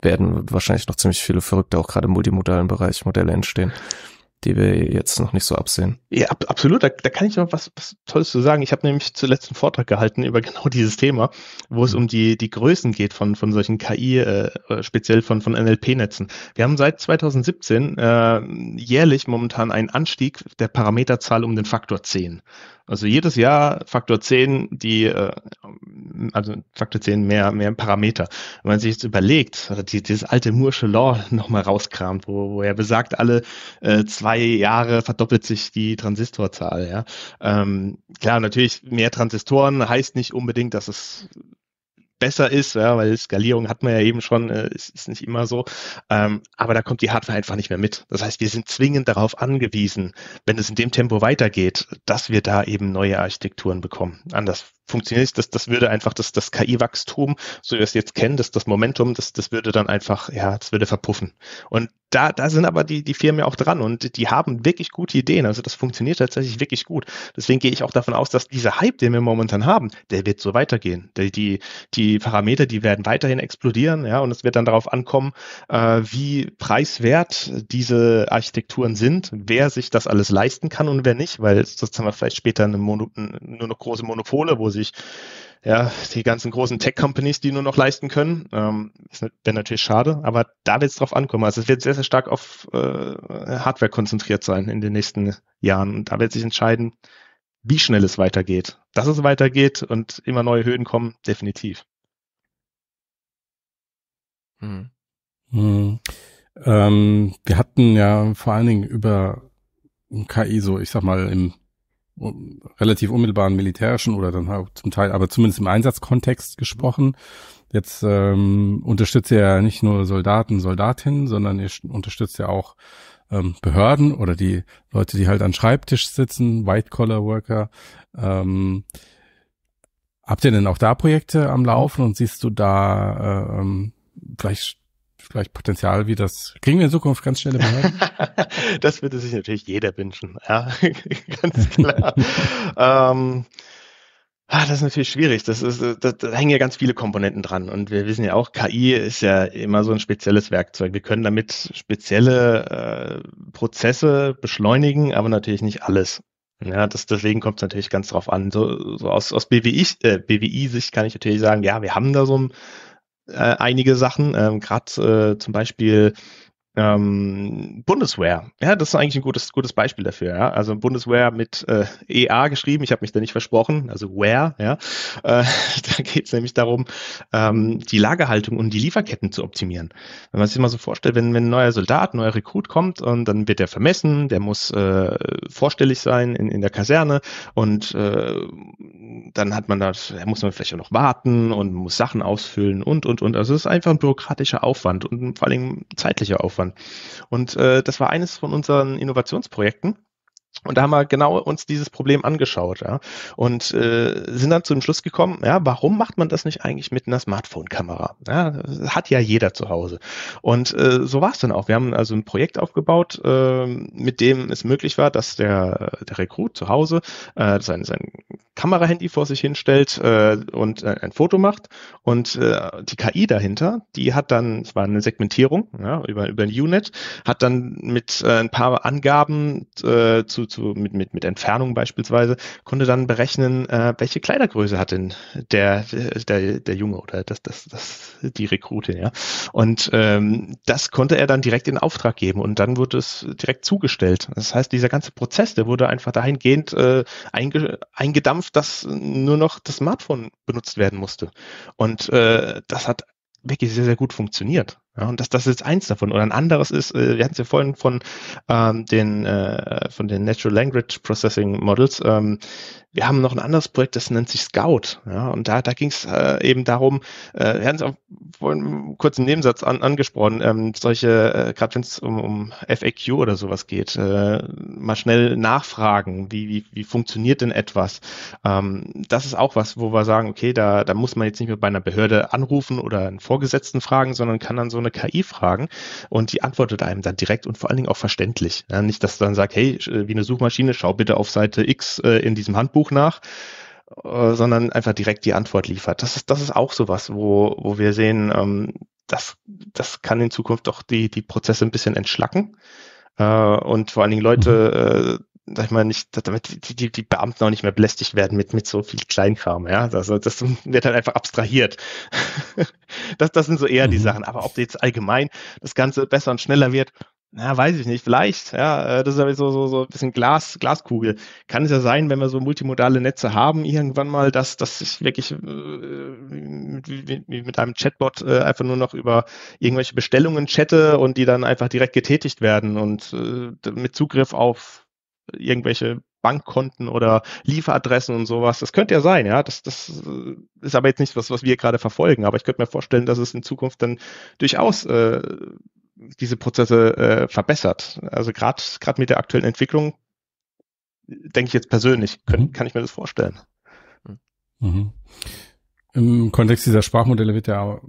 werden wahrscheinlich noch ziemlich viele verrückte, auch gerade im multimodalen Bereich Modelle entstehen die wir jetzt noch nicht so absehen. Ja, ab, absolut. Da, da kann ich noch was, was Tolles zu sagen. Ich habe nämlich zuletzt einen Vortrag gehalten über genau dieses Thema, wo es mhm. um die, die Größen geht von, von solchen KI, äh, speziell von, von NLP-Netzen. Wir haben seit 2017 äh, jährlich momentan einen Anstieg der Parameterzahl um den Faktor 10. Also jedes Jahr Faktor 10, die, äh, also Faktor 10 mehr, mehr Parameter. Wenn man sich jetzt überlegt, oder die, dieses alte Moore'sche Law nochmal rauskramt, wo, wo er besagt, alle äh, zwei Jahre verdoppelt sich die Transistorzahl. Ja? Ähm, klar, natürlich mehr Transistoren heißt nicht unbedingt, dass es besser ist, ja, weil Skalierung hat man ja eben schon, äh, ist, ist nicht immer so. Ähm, aber da kommt die Hardware einfach nicht mehr mit. Das heißt, wir sind zwingend darauf angewiesen, wenn es in dem Tempo weitergeht, dass wir da eben neue Architekturen bekommen. Anders funktioniert das, das würde einfach das, das KI-Wachstum, so wie wir es jetzt kennen, das, das Momentum, das, das würde dann einfach, ja, das würde verpuffen. Und da, da sind aber die, die Firmen ja auch dran und die haben wirklich gute Ideen. Also das funktioniert tatsächlich wirklich gut. Deswegen gehe ich auch davon aus, dass dieser Hype, den wir momentan haben, der wird so weitergehen. Die, die, die Parameter, die werden weiterhin explodieren, ja, und es wird dann darauf ankommen, äh, wie preiswert diese Architekturen sind, wer sich das alles leisten kann und wer nicht, weil sonst haben wir vielleicht später eine Mono, nur noch große Monopole, wo sich ja, die ganzen großen Tech-Companies, die nur noch leisten können. Ähm, wäre natürlich schade, aber da wird es drauf ankommen. Also es wird sehr, sehr stark auf äh, Hardware konzentriert sein in den nächsten Jahren. Und da wird sich entscheiden, wie schnell es weitergeht. Dass es weitergeht und immer neue Höhen kommen, definitiv. Hm. Hm. Ähm, wir hatten ja vor allen Dingen über KI so, ich sag mal, im relativ unmittelbaren militärischen oder dann halt zum Teil, aber zumindest im Einsatzkontext gesprochen. Jetzt ähm, unterstützt er ja nicht nur Soldaten, Soldatinnen, sondern er unterstützt ja auch ähm, Behörden oder die Leute, die halt an Schreibtisch sitzen, White-Collar-Worker. Ähm, habt ihr denn auch da Projekte am Laufen und siehst du da äh, ähm, vielleicht vielleicht Potenzial wie das? Kriegen wir in Zukunft ganz schnelle Behörden? das würde sich natürlich jeder wünschen, ja, ganz klar. ähm, ah, das ist natürlich schwierig. Das ist, da, da hängen ja ganz viele Komponenten dran. Und wir wissen ja auch, KI ist ja immer so ein spezielles Werkzeug. Wir können damit spezielle äh, Prozesse beschleunigen, aber natürlich nicht alles. Ja, das, deswegen kommt es natürlich ganz drauf an. So, so aus, aus BWI-Sicht äh, BWI kann ich natürlich sagen, ja, wir haben da so ein äh, einige Sachen, ähm, gerade äh, zum Beispiel ähm, Bundeswehr. Ja, das ist eigentlich ein gutes, gutes Beispiel dafür. Ja? Also Bundeswehr mit äh, EA geschrieben, ich habe mich da nicht versprochen, also Where, ja. Äh, da geht es nämlich darum, ähm, die Lagerhaltung und die Lieferketten zu optimieren. Wenn man sich mal so vorstellt, wenn, wenn ein neuer Soldat, ein neuer Rekrut kommt und dann wird der vermessen, der muss äh, vorstellig sein in, in der Kaserne und äh, dann hat man da muss man vielleicht auch noch warten und muss Sachen ausfüllen und und und. Also es ist einfach ein bürokratischer Aufwand und vor allem zeitlicher Aufwand. Aufwand. Und äh, das war eines von unseren Innovationsprojekten. Und da haben wir genau uns dieses Problem angeschaut, ja, und äh, sind dann zu dem Schluss gekommen, ja, warum macht man das nicht eigentlich mit einer Smartphone-Kamera? Ja, hat ja jeder zu Hause. Und äh, so war es dann auch. Wir haben also ein Projekt aufgebaut, äh, mit dem es möglich war, dass der, der Rekrut zu Hause äh, sein, sein Kamerahandy vor sich hinstellt äh, und äh, ein Foto macht. Und äh, die KI dahinter, die hat dann, es war eine Segmentierung ja, über, über ein UNet, hat dann mit äh, ein paar Angaben äh, zu, zu mit, mit, mit Entfernung beispielsweise, konnte dann berechnen, äh, welche Kleidergröße hat denn der, der, der Junge oder das, das, das, die Rekrutin, ja. Und ähm, das konnte er dann direkt in Auftrag geben und dann wurde es direkt zugestellt. Das heißt, dieser ganze Prozess, der wurde einfach dahingehend äh, einge, eingedampft dass nur noch das Smartphone benutzt werden musste. Und äh, das hat wirklich sehr, sehr gut funktioniert. Ja, und das, das ist eins davon. Oder ein anderes ist, äh, wir hatten es ja vorhin von ähm, den äh, von den Natural Language Processing Models. Ähm, wir haben noch ein anderes Projekt, das nennt sich Scout. Ja, und da, da ging es äh, eben darum, äh, wir hatten es auch vorhin kurz im Nebensatz an, angesprochen, ähm, solche, äh, gerade wenn es um, um FAQ oder sowas geht, äh, mal schnell nachfragen, wie, wie, wie funktioniert denn etwas? Ähm, das ist auch was, wo wir sagen, okay, da, da muss man jetzt nicht mehr bei einer Behörde anrufen oder einen Vorgesetzten fragen, sondern kann dann so eine KI fragen und die antwortet einem dann direkt und vor allen Dingen auch verständlich. Ja, nicht, dass dann sagt, hey, wie eine Suchmaschine, schau bitte auf Seite X äh, in diesem Handbuch nach, äh, sondern einfach direkt die Antwort liefert. Das ist, das ist auch sowas, wo, wo wir sehen, ähm, das, das kann in Zukunft doch die, die Prozesse ein bisschen entschlacken. Äh, und vor allen Dingen Leute mhm. äh, sag ich mal, nicht, damit die, die, die Beamten auch nicht mehr belästigt werden mit, mit so viel Kleinkram, ja. Also das wird halt einfach abstrahiert. das, das sind so eher die mhm. Sachen. Aber ob jetzt allgemein das Ganze besser und schneller wird, na, weiß ich nicht, vielleicht, ja, äh, das ist aber so, so, so ein bisschen Glas, Glaskugel. Kann es ja sein, wenn wir so multimodale Netze haben, irgendwann mal, dass, dass ich wirklich äh, mit, mit einem Chatbot äh, einfach nur noch über irgendwelche Bestellungen chatte und die dann einfach direkt getätigt werden und äh, mit Zugriff auf irgendwelche Bankkonten oder Lieferadressen und sowas. Das könnte ja sein, ja. Das, das äh, ist aber jetzt nicht was, was wir gerade verfolgen. Aber ich könnte mir vorstellen, dass es in Zukunft dann durchaus äh, diese Prozesse äh, verbessert. Also gerade gerade mit der aktuellen Entwicklung denke ich jetzt persönlich, können, mhm. kann ich mir das vorstellen. Mhm. Im Kontext dieser Sprachmodelle wird ja,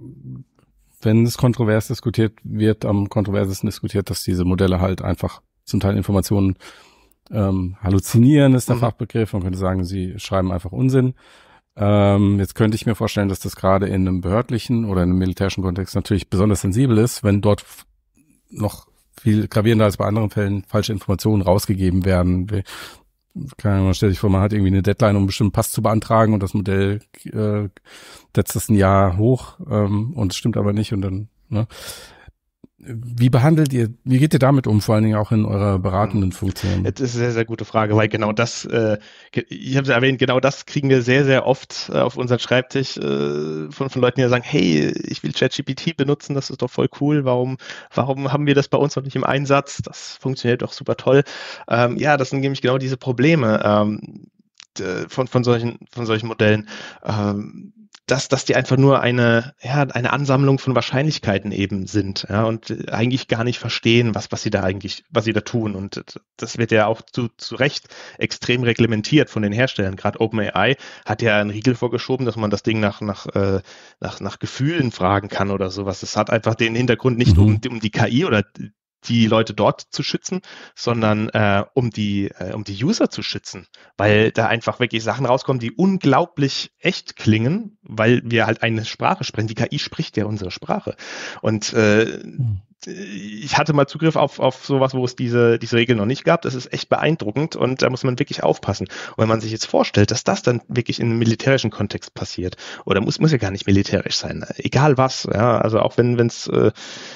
wenn es kontrovers diskutiert wird, am kontroversesten diskutiert, dass diese Modelle halt einfach zum Teil Informationen ähm, halluzinieren ist der mhm. Fachbegriff. Man könnte sagen, sie schreiben einfach Unsinn. Ähm, jetzt könnte ich mir vorstellen, dass das gerade in einem behördlichen oder in einem militärischen Kontext natürlich besonders sensibel ist, wenn dort noch viel gravierender als bei anderen Fällen falsche Informationen rausgegeben werden. Keine Ahnung, man stellt sich vor, man hat irgendwie eine Deadline, um einen bestimmten Pass zu beantragen und das Modell äh, setzt das ein Jahr hoch ähm, und es stimmt aber nicht und dann, ne? Wie behandelt ihr, wie geht ihr damit um, vor allen Dingen auch in eurer beratenden Funktion? Das ist eine sehr, sehr gute Frage, weil genau das, äh, ich habe es erwähnt, genau das kriegen wir sehr, sehr oft äh, auf unseren Schreibtisch äh, von, von Leuten, die sagen, hey, ich will ChatGPT benutzen, das ist doch voll cool, warum, warum haben wir das bei uns noch nicht im Einsatz? Das funktioniert doch super toll. Ähm, ja, das sind nämlich genau diese Probleme ähm, von, von, solchen, von solchen Modellen. Ähm, dass, dass die einfach nur eine, ja, eine Ansammlung von Wahrscheinlichkeiten eben sind, ja, und eigentlich gar nicht verstehen, was, was sie da eigentlich, was sie da tun. Und das wird ja auch zu, zu Recht extrem reglementiert von den Herstellern. Gerade OpenAI hat ja einen Riegel vorgeschoben, dass man das Ding nach, nach, äh, nach, nach Gefühlen fragen kann oder sowas. Das hat einfach den Hintergrund nicht mhm. um, um die KI oder die Leute dort zu schützen, sondern äh, um die äh, um die User zu schützen, weil da einfach wirklich Sachen rauskommen, die unglaublich echt klingen, weil wir halt eine Sprache sprechen. Die KI spricht ja unsere Sprache und äh, hm. Ich hatte mal Zugriff auf, auf sowas, wo es diese, diese Regel noch nicht gab. Das ist echt beeindruckend und da muss man wirklich aufpassen. Und wenn man sich jetzt vorstellt, dass das dann wirklich in einem militärischen Kontext passiert, oder muss, muss ja gar nicht militärisch sein, egal was, ja, also auch wenn es äh,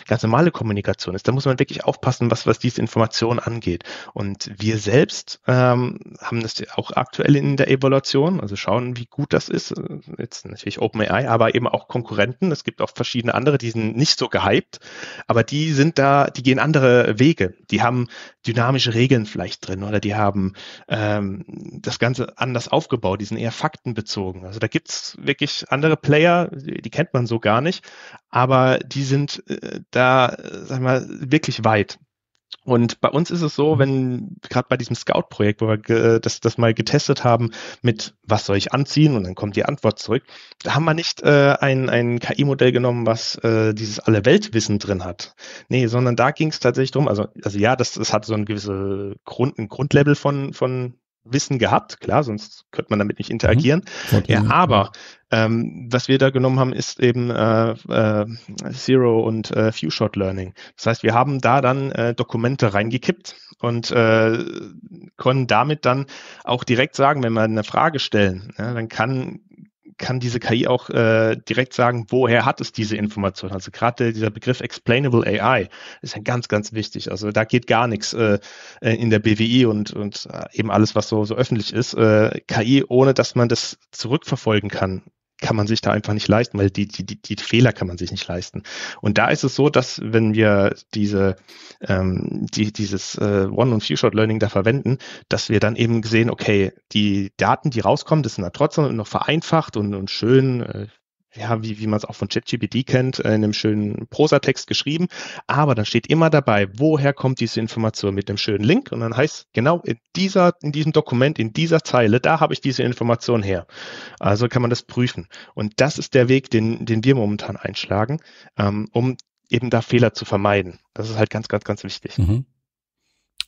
ganz normale Kommunikation ist, da muss man wirklich aufpassen, was, was diese Information angeht. Und wir selbst ähm, haben das auch aktuell in der Evaluation, also schauen, wie gut das ist. Jetzt natürlich OpenAI, aber eben auch Konkurrenten. Es gibt auch verschiedene andere, die sind nicht so gehypt, aber die sind da, die gehen andere Wege. Die haben dynamische Regeln vielleicht drin oder die haben ähm, das Ganze anders aufgebaut, die sind eher faktenbezogen. Also da gibt's wirklich andere Player, die, die kennt man so gar nicht, aber die sind äh, da, sag mal, wirklich weit. Und bei uns ist es so, mhm. wenn gerade bei diesem Scout-Projekt, wo wir das, das mal getestet haben mit was soll ich anziehen und dann kommt die Antwort zurück, da haben wir nicht äh, ein, ein KI-Modell genommen, was äh, dieses alle Weltwissen drin hat. Nee, sondern da ging es tatsächlich drum. also, also ja, das, das hat so ein gewisse Grund, ein Grundlevel von, von Wissen gehabt, klar, sonst könnte man damit nicht interagieren. Mhm. Ja, aber ähm, was wir da genommen haben, ist eben äh, äh, Zero und äh, Few-Shot Learning. Das heißt, wir haben da dann äh, Dokumente reingekippt und äh, können damit dann auch direkt sagen, wenn wir eine Frage stellen, ja, dann kann kann diese KI auch äh, direkt sagen, woher hat es diese Information. Also gerade dieser Begriff Explainable AI ist ja ganz, ganz wichtig. Also da geht gar nichts äh, äh in der BWI und, und äh, eben alles, was so, so öffentlich ist. Äh, KI, ohne dass man das zurückverfolgen kann kann man sich da einfach nicht leisten, weil die, die, die, die Fehler kann man sich nicht leisten. Und da ist es so, dass wenn wir diese, ähm, die, dieses äh, One- und Few-Shot-Learning da verwenden, dass wir dann eben sehen, okay, die Daten, die rauskommen, das sind dann trotzdem noch vereinfacht und, und schön, äh, ja, wie, wie man es auch von ChatGPT kennt, äh, in einem schönen Prosatext geschrieben. Aber dann steht immer dabei, woher kommt diese Information mit einem schönen Link. Und dann heißt genau in dieser, in diesem Dokument, in dieser Zeile, da habe ich diese Information her. Also kann man das prüfen. Und das ist der Weg, den, den wir momentan einschlagen, ähm, um eben da Fehler zu vermeiden. Das ist halt ganz, ganz, ganz wichtig. Mhm.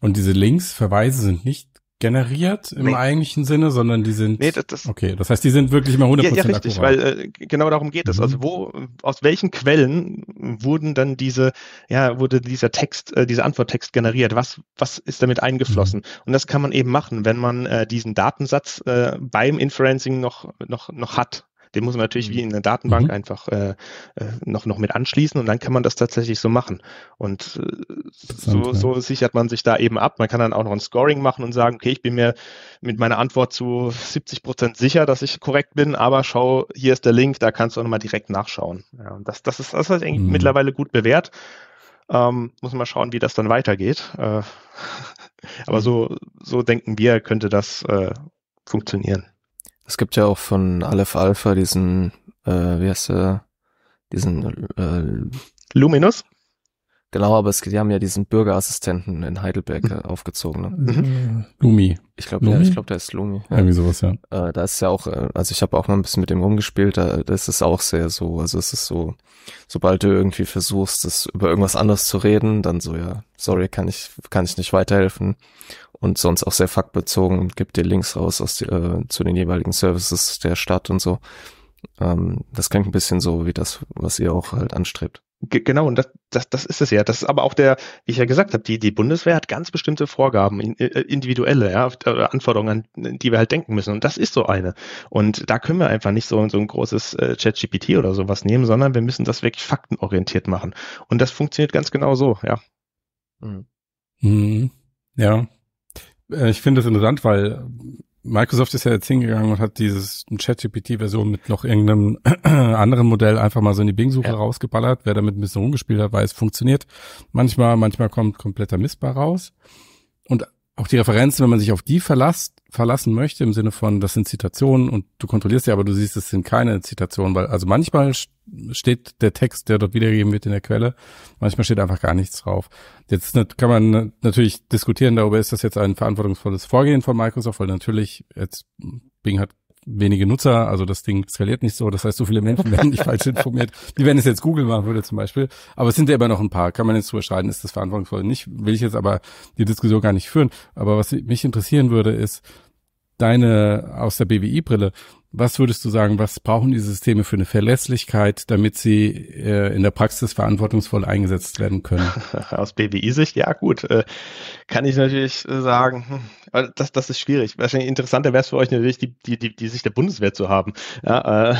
Und diese Links, Verweise sind nicht generiert im nee. eigentlichen Sinne, sondern die sind. Nee, das, das, okay, das heißt, die sind wirklich immer 100% Ja, ja richtig, akkurat. weil äh, genau darum geht es. Mhm. Also wo, aus welchen Quellen wurden dann diese, ja, wurde dieser Text, äh, dieser Antworttext generiert? Was, was ist damit eingeflossen? Mhm. Und das kann man eben machen, wenn man äh, diesen Datensatz äh, beim Inferencing noch, noch, noch hat. Den muss man natürlich wie mhm. in der Datenbank mhm. einfach äh, äh, noch, noch mit anschließen und dann kann man das tatsächlich so machen. Und äh, so, so sichert man sich da eben ab. Man kann dann auch noch ein Scoring machen und sagen, okay, ich bin mir mit meiner Antwort zu 70 Prozent sicher, dass ich korrekt bin, aber schau, hier ist der Link, da kannst du auch nochmal direkt nachschauen. Ja, und das, das ist, das ist eigentlich mhm. mittlerweile gut bewährt. Ähm, muss man mal schauen, wie das dann weitergeht. Äh, aber mhm. so, so denken wir, könnte das äh, funktionieren. Es gibt ja auch von Aleph Alpha diesen, äh, wie heißt der, diesen äh, Luminous? Genau, aber es, die haben ja diesen Bürgerassistenten in Heidelberg mhm. aufgezogen. Ne? Mhm. Lumi. Ich glaube, ja, ich glaube, der ist Lumi. Ja. Irgendwie sowas, ja. Äh, da ist ja auch, äh, also ich habe auch mal ein bisschen mit dem rumgespielt, da das ist auch sehr so, also es ist so, sobald du irgendwie versuchst, das über irgendwas anderes zu reden, dann so, ja, sorry, kann ich, kann ich nicht weiterhelfen und sonst auch sehr faktbezogen und gibt dir Links raus aus die, äh, zu den jeweiligen Services der Stadt und so. Ähm, das klingt ein bisschen so wie das, was ihr auch halt anstrebt. Genau, und das, das, das ist es ja. Das ist aber auch der, wie ich ja gesagt habe, die, die Bundeswehr hat ganz bestimmte Vorgaben, äh, individuelle ja, Anforderungen, an die wir halt denken müssen. Und das ist so eine. Und da können wir einfach nicht so, so ein großes äh, Chat-GPT oder sowas nehmen, sondern wir müssen das wirklich faktenorientiert machen. Und das funktioniert ganz genau so, ja. Mhm. Mhm. Ja, äh, ich finde das interessant, weil Microsoft ist ja jetzt hingegangen und hat dieses ChatGPT-Version mit noch irgendeinem anderen Modell einfach mal so in die Bing-Suche ja. rausgeballert. Wer damit ein bisschen rumgespielt hat, weiß, funktioniert. Manchmal, manchmal kommt kompletter Mist bei raus. Auch die Referenzen, wenn man sich auf die verlasst, verlassen möchte, im Sinne von, das sind Zitationen und du kontrollierst ja, aber du siehst, es sind keine Zitationen, weil also manchmal steht der Text, der dort wiedergegeben wird in der Quelle, manchmal steht einfach gar nichts drauf. Jetzt kann man natürlich diskutieren darüber, ist das jetzt ein verantwortungsvolles Vorgehen von Microsoft, weil natürlich jetzt Bing hat wenige Nutzer, also das Ding skaliert nicht so, das heißt, so viele Menschen werden nicht falsch informiert, wie wenn es jetzt Google machen würde zum Beispiel. Aber es sind ja immer noch ein paar, kann man jetzt überschreiten, ist das verantwortungsvoll nicht, will ich jetzt aber die Diskussion gar nicht führen. Aber was mich interessieren würde, ist deine, aus der BWI-Brille, Was würdest du sagen, was brauchen die Systeme für eine Verlässlichkeit, damit sie äh, in der Praxis verantwortungsvoll eingesetzt werden können? Aus BWI-Sicht, ja gut, äh, kann ich natürlich äh, sagen, hm, das, das ist schwierig. Wahrscheinlich interessanter wäre es für euch natürlich, die, die, die, die Sicht der Bundeswehr zu haben. Ja, äh,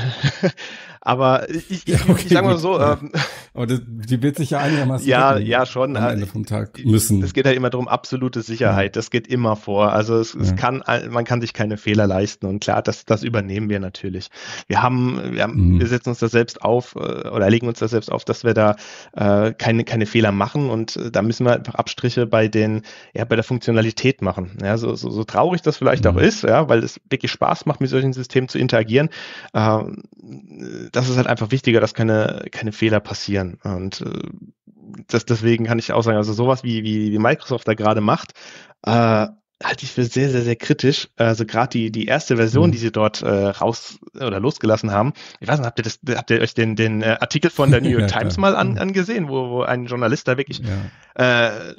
aber ich, ich, ja, okay, ich sage mal so. Ähm, aber das, die wird sich ja einigermaßen ja, ja schon. am Ende vom Tag müssen. Es geht ja immer darum, absolute Sicherheit. Ja. Das geht immer vor. Also es, es kann, man kann sich keine Fehler leisten und klar, das, das übernehmen wir natürlich. Wir haben, wir, haben, mhm. wir setzen uns da selbst auf äh, oder legen uns da selbst auf, dass wir da äh, keine, keine Fehler machen und äh, da müssen wir einfach Abstriche bei den, ja, bei der Funktionalität machen. Ja, so, so, so traurig das vielleicht mhm. auch ist, ja, weil es wirklich Spaß macht, mit solchen Systemen zu interagieren. Äh, das ist halt einfach wichtiger, dass keine, keine Fehler passieren. Und äh, das, deswegen kann ich auch sagen, also sowas wie, wie, wie Microsoft da gerade macht, äh, halte ich für sehr, sehr, sehr kritisch. Also gerade die, die erste Version, mhm. die sie dort äh, raus oder losgelassen haben. Ich weiß nicht, habt ihr das, habt ihr euch den, den äh, Artikel von der New York ja, Times mal an, mhm. angesehen, wo, wo ein Journalist da wirklich ja. äh,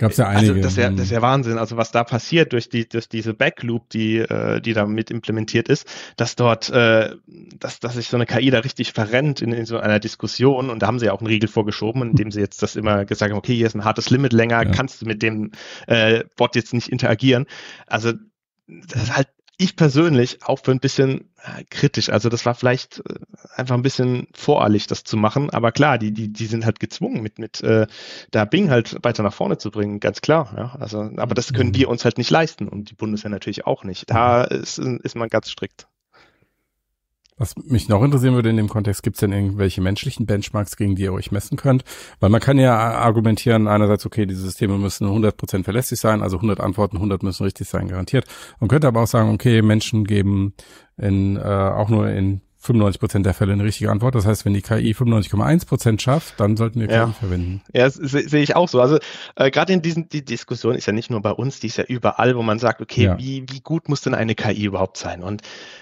Gab's ja einige. Also das ist ja, das ist ja Wahnsinn. Also was da passiert durch die, durch diese Backloop, die, äh, die da mit implementiert ist, dass dort, äh, dass, dass sich so eine KI da richtig verrennt in, in so einer Diskussion und da haben sie ja auch einen Riegel vorgeschoben, indem sie jetzt das immer gesagt haben, okay, hier ist ein hartes Limit länger, ja. kannst du mit dem äh, Bot jetzt nicht interagieren. Also das ist halt ich persönlich auch für ein bisschen äh, kritisch. Also das war vielleicht äh, einfach ein bisschen voreilig, das zu machen. Aber klar, die, die, die sind halt gezwungen, mit, mit äh, da Bing halt weiter nach vorne zu bringen, ganz klar. Ja? Also, aber das können mhm. wir uns halt nicht leisten und die Bundeswehr natürlich auch nicht. Da mhm. ist, ist man ganz strikt. Was mich noch interessieren würde in dem Kontext, gibt es denn irgendwelche menschlichen Benchmarks, gegen die ihr euch messen könnt? Weil man kann ja argumentieren, einerseits, okay, diese Systeme müssen 100% verlässlich sein, also 100 Antworten, 100 müssen richtig sein, garantiert. Man könnte aber auch sagen, okay, Menschen geben in, äh, auch nur in 95 Prozent der Fälle eine richtige Antwort. Das heißt, wenn die KI 95,1 Prozent schafft, dann sollten wir KI ja. verwenden. Ja, sehe seh ich auch so. Also äh, gerade in diesen die Diskussion ist ja nicht nur bei uns, die ist ja überall, wo man sagt, okay, ja. wie wie gut muss denn eine KI überhaupt sein? Und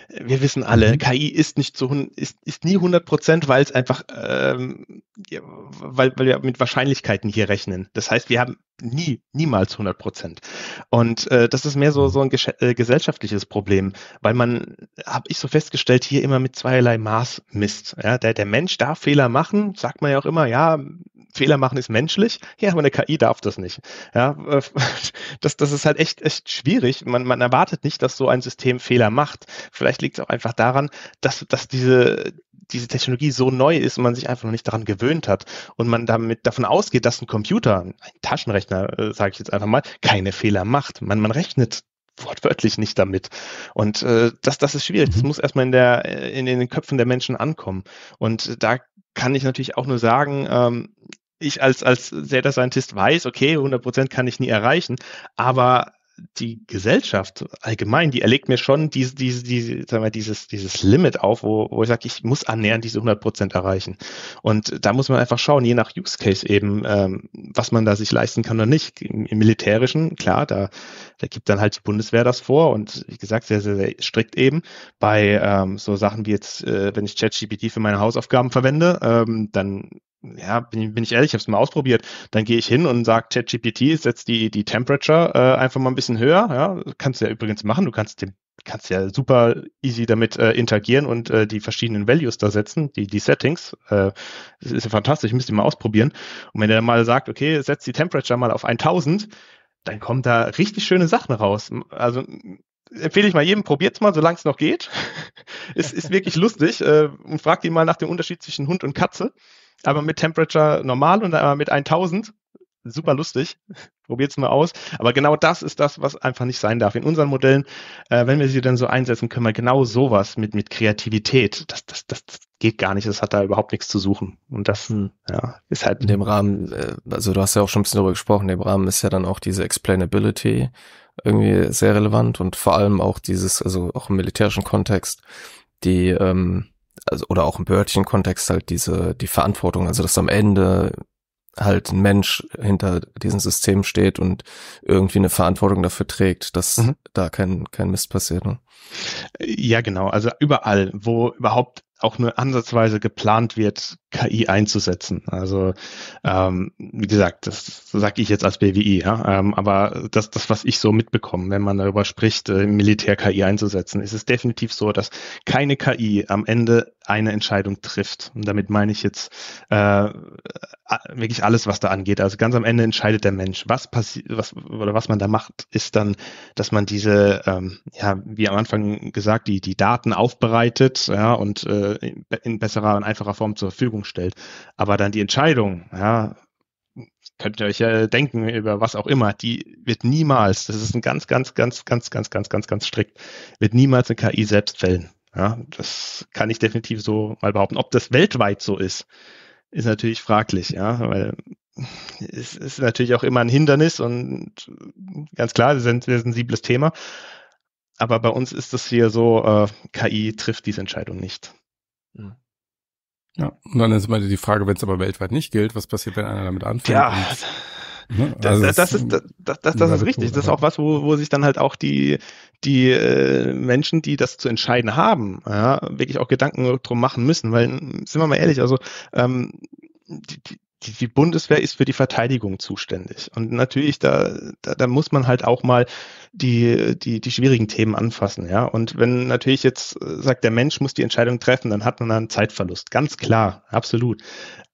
wir wissen alle, mhm. KI ist nicht so ist ist nie 100 Prozent, weil es einfach ähm, ja, weil weil wir mit Wahrscheinlichkeiten hier rechnen. Das heißt, wir haben nie, niemals 100 Prozent. Und äh, das ist mehr so so ein äh, gesellschaftliches Problem, weil man, habe ich so festgestellt, hier immer mit zweierlei Maß misst. Ja, der der Mensch darf Fehler machen, sagt man ja auch immer. Ja, Fehler machen ist menschlich. Ja, aber eine KI darf das nicht. Ja, äh, das das ist halt echt echt schwierig. Man man erwartet nicht, dass so ein System Fehler macht. Vielleicht liegt es auch einfach daran, dass dass diese diese Technologie so neu ist und man sich einfach noch nicht daran gewöhnt hat und man damit davon ausgeht, dass ein Computer, ein Taschenrechner, äh, sage ich jetzt einfach mal, keine Fehler macht. Man, man rechnet wortwörtlich nicht damit. Und äh, das, das ist schwierig. Das mhm. muss erstmal in, der, in den Köpfen der Menschen ankommen. Und da kann ich natürlich auch nur sagen, ähm, ich als, als Data Scientist weiß, okay, 100 Prozent kann ich nie erreichen, aber die Gesellschaft allgemein, die erlegt mir schon diese, diese, diese, sagen wir, dieses, dieses Limit auf, wo, wo ich sage, ich muss annähernd diese 100 Prozent erreichen. Und da muss man einfach schauen, je nach Use Case eben, ähm, was man da sich leisten kann oder nicht. Im, im Militärischen, klar, da, da gibt dann halt die Bundeswehr das vor und wie gesagt, sehr, sehr, sehr strikt eben. Bei ähm, so Sachen wie jetzt, äh, wenn ich ChatGPT für meine Hausaufgaben verwende, ähm, dann ja, bin, bin ich ehrlich, ich habe es mal ausprobiert. Dann gehe ich hin und sage ChatGPT, setzt die, die Temperature äh, einfach mal ein bisschen höher. Ja, kannst du ja übrigens machen. Du kannst dem kannst ja super easy damit äh, interagieren und äh, die verschiedenen Values da setzen, die, die Settings. Äh, das ist ja fantastisch, müsst ihr mal ausprobieren. Und wenn er mal sagt, okay, setzt die Temperature mal auf 1000, dann kommen da richtig schöne Sachen raus. Also empfehle ich mal jedem, probiert's mal, solange es noch geht. ist, ist wirklich lustig äh, und fragt ihn mal nach dem Unterschied zwischen Hund und Katze aber mit Temperature normal und einmal mit 1000. Super lustig. Probiert's mal aus. Aber genau das ist das, was einfach nicht sein darf. In unseren Modellen, äh, wenn wir sie dann so einsetzen, können wir genau sowas mit, mit Kreativität. Das, das, das geht gar nicht. Das hat da überhaupt nichts zu suchen. Und das, hm. ja, ist halt. In dem Rahmen, äh, also du hast ja auch schon ein bisschen darüber gesprochen, in dem Rahmen ist ja dann auch diese Explainability irgendwie sehr relevant und vor allem auch dieses, also auch im militärischen Kontext, die, ähm, also oder auch im behördlichen Kontext halt diese die Verantwortung, also dass am Ende halt ein Mensch hinter diesem System steht und irgendwie eine Verantwortung dafür trägt, dass mhm. da kein kein Mist passiert. Ne? Ja, genau. Also überall, wo überhaupt auch nur ansatzweise geplant wird, KI einzusetzen. Also ähm, wie gesagt, das sage ich jetzt als BWI, ja, ähm, aber das, das, was ich so mitbekomme, wenn man darüber spricht, äh, Militär KI einzusetzen, ist es definitiv so, dass keine KI am Ende eine Entscheidung trifft. Und damit meine ich jetzt äh, wirklich alles, was da angeht. Also ganz am Ende entscheidet der Mensch. Was passiert, was oder was man da macht, ist dann, dass man diese, ähm, ja, wie am Anfang gesagt, die die Daten aufbereitet, ja, und äh, in besserer und einfacher Form zur Verfügung stellt. Aber dann die Entscheidung, ja, könnt ihr euch ja denken über was auch immer, die wird niemals, das ist ein ganz, ganz, ganz, ganz, ganz, ganz, ganz, ganz strikt, wird niemals eine KI selbst fällen. Ja, das kann ich definitiv so mal behaupten. Ob das weltweit so ist, ist natürlich fraglich, ja, weil es ist natürlich auch immer ein Hindernis und ganz klar, das ist ein sensibles Thema. Aber bei uns ist das hier so, äh, KI trifft diese Entscheidung nicht. Hm. Ja, und dann ist immer die Frage, wenn es aber weltweit nicht gilt, was passiert, wenn einer damit anfängt? Ja, und, ne? also das, das, ist, das, das, das ist richtig. Das ist auch was, wo, wo sich dann halt auch die, die äh, Menschen, die das zu entscheiden haben, ja, wirklich auch Gedanken drum machen müssen. Weil, sind wir mal ehrlich, also ähm, die, die, die, die Bundeswehr ist für die Verteidigung zuständig. Und natürlich, da, da, da muss man halt auch mal die, die, die schwierigen Themen anfassen, ja. Und wenn natürlich jetzt äh, sagt, der Mensch muss die Entscheidung treffen, dann hat man einen Zeitverlust. Ganz klar, absolut.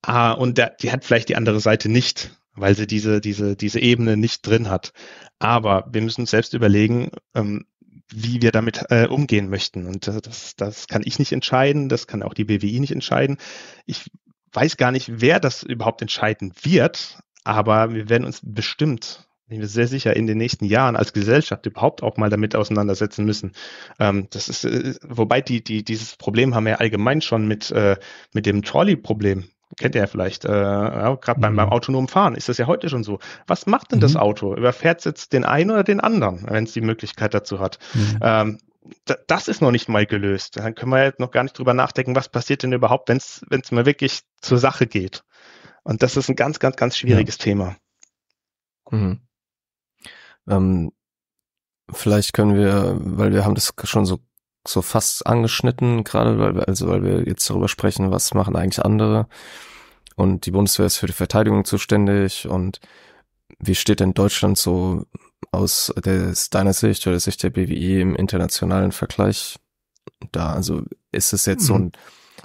Ah, und der, die hat vielleicht die andere Seite nicht, weil sie diese, diese, diese Ebene nicht drin hat. Aber wir müssen uns selbst überlegen, ähm, wie wir damit äh, umgehen möchten. Und das, das kann ich nicht entscheiden, das kann auch die BWI nicht entscheiden. Ich weiß gar nicht, wer das überhaupt entscheiden wird, aber wir werden uns bestimmt, bin mir sehr sicher, in den nächsten Jahren als Gesellschaft überhaupt auch mal damit auseinandersetzen müssen. Ähm, das ist, äh, wobei die, die, dieses Problem haben wir allgemein schon mit, äh, mit dem Trolley-Problem kennt ihr ja vielleicht, äh, ja, gerade beim, beim mhm. autonomen Fahren ist das ja heute schon so. Was macht denn mhm. das Auto? Überfährt es jetzt den einen oder den anderen, wenn es die Möglichkeit dazu hat? Mhm. Ähm, das ist noch nicht mal gelöst. Dann können wir jetzt noch gar nicht drüber nachdenken, was passiert denn überhaupt, wenn es mal wirklich zur Sache geht. Und das ist ein ganz, ganz, ganz schwieriges ja. Thema. Mhm. Ähm, vielleicht können wir, weil wir haben das schon so so fast angeschnitten, gerade weil wir, also weil wir jetzt darüber sprechen, was machen eigentlich andere. Und die Bundeswehr ist für die Verteidigung zuständig und wie steht denn Deutschland so aus der, deiner Sicht oder der Sicht der BWI im internationalen Vergleich da? Also ist es jetzt mhm. so ein,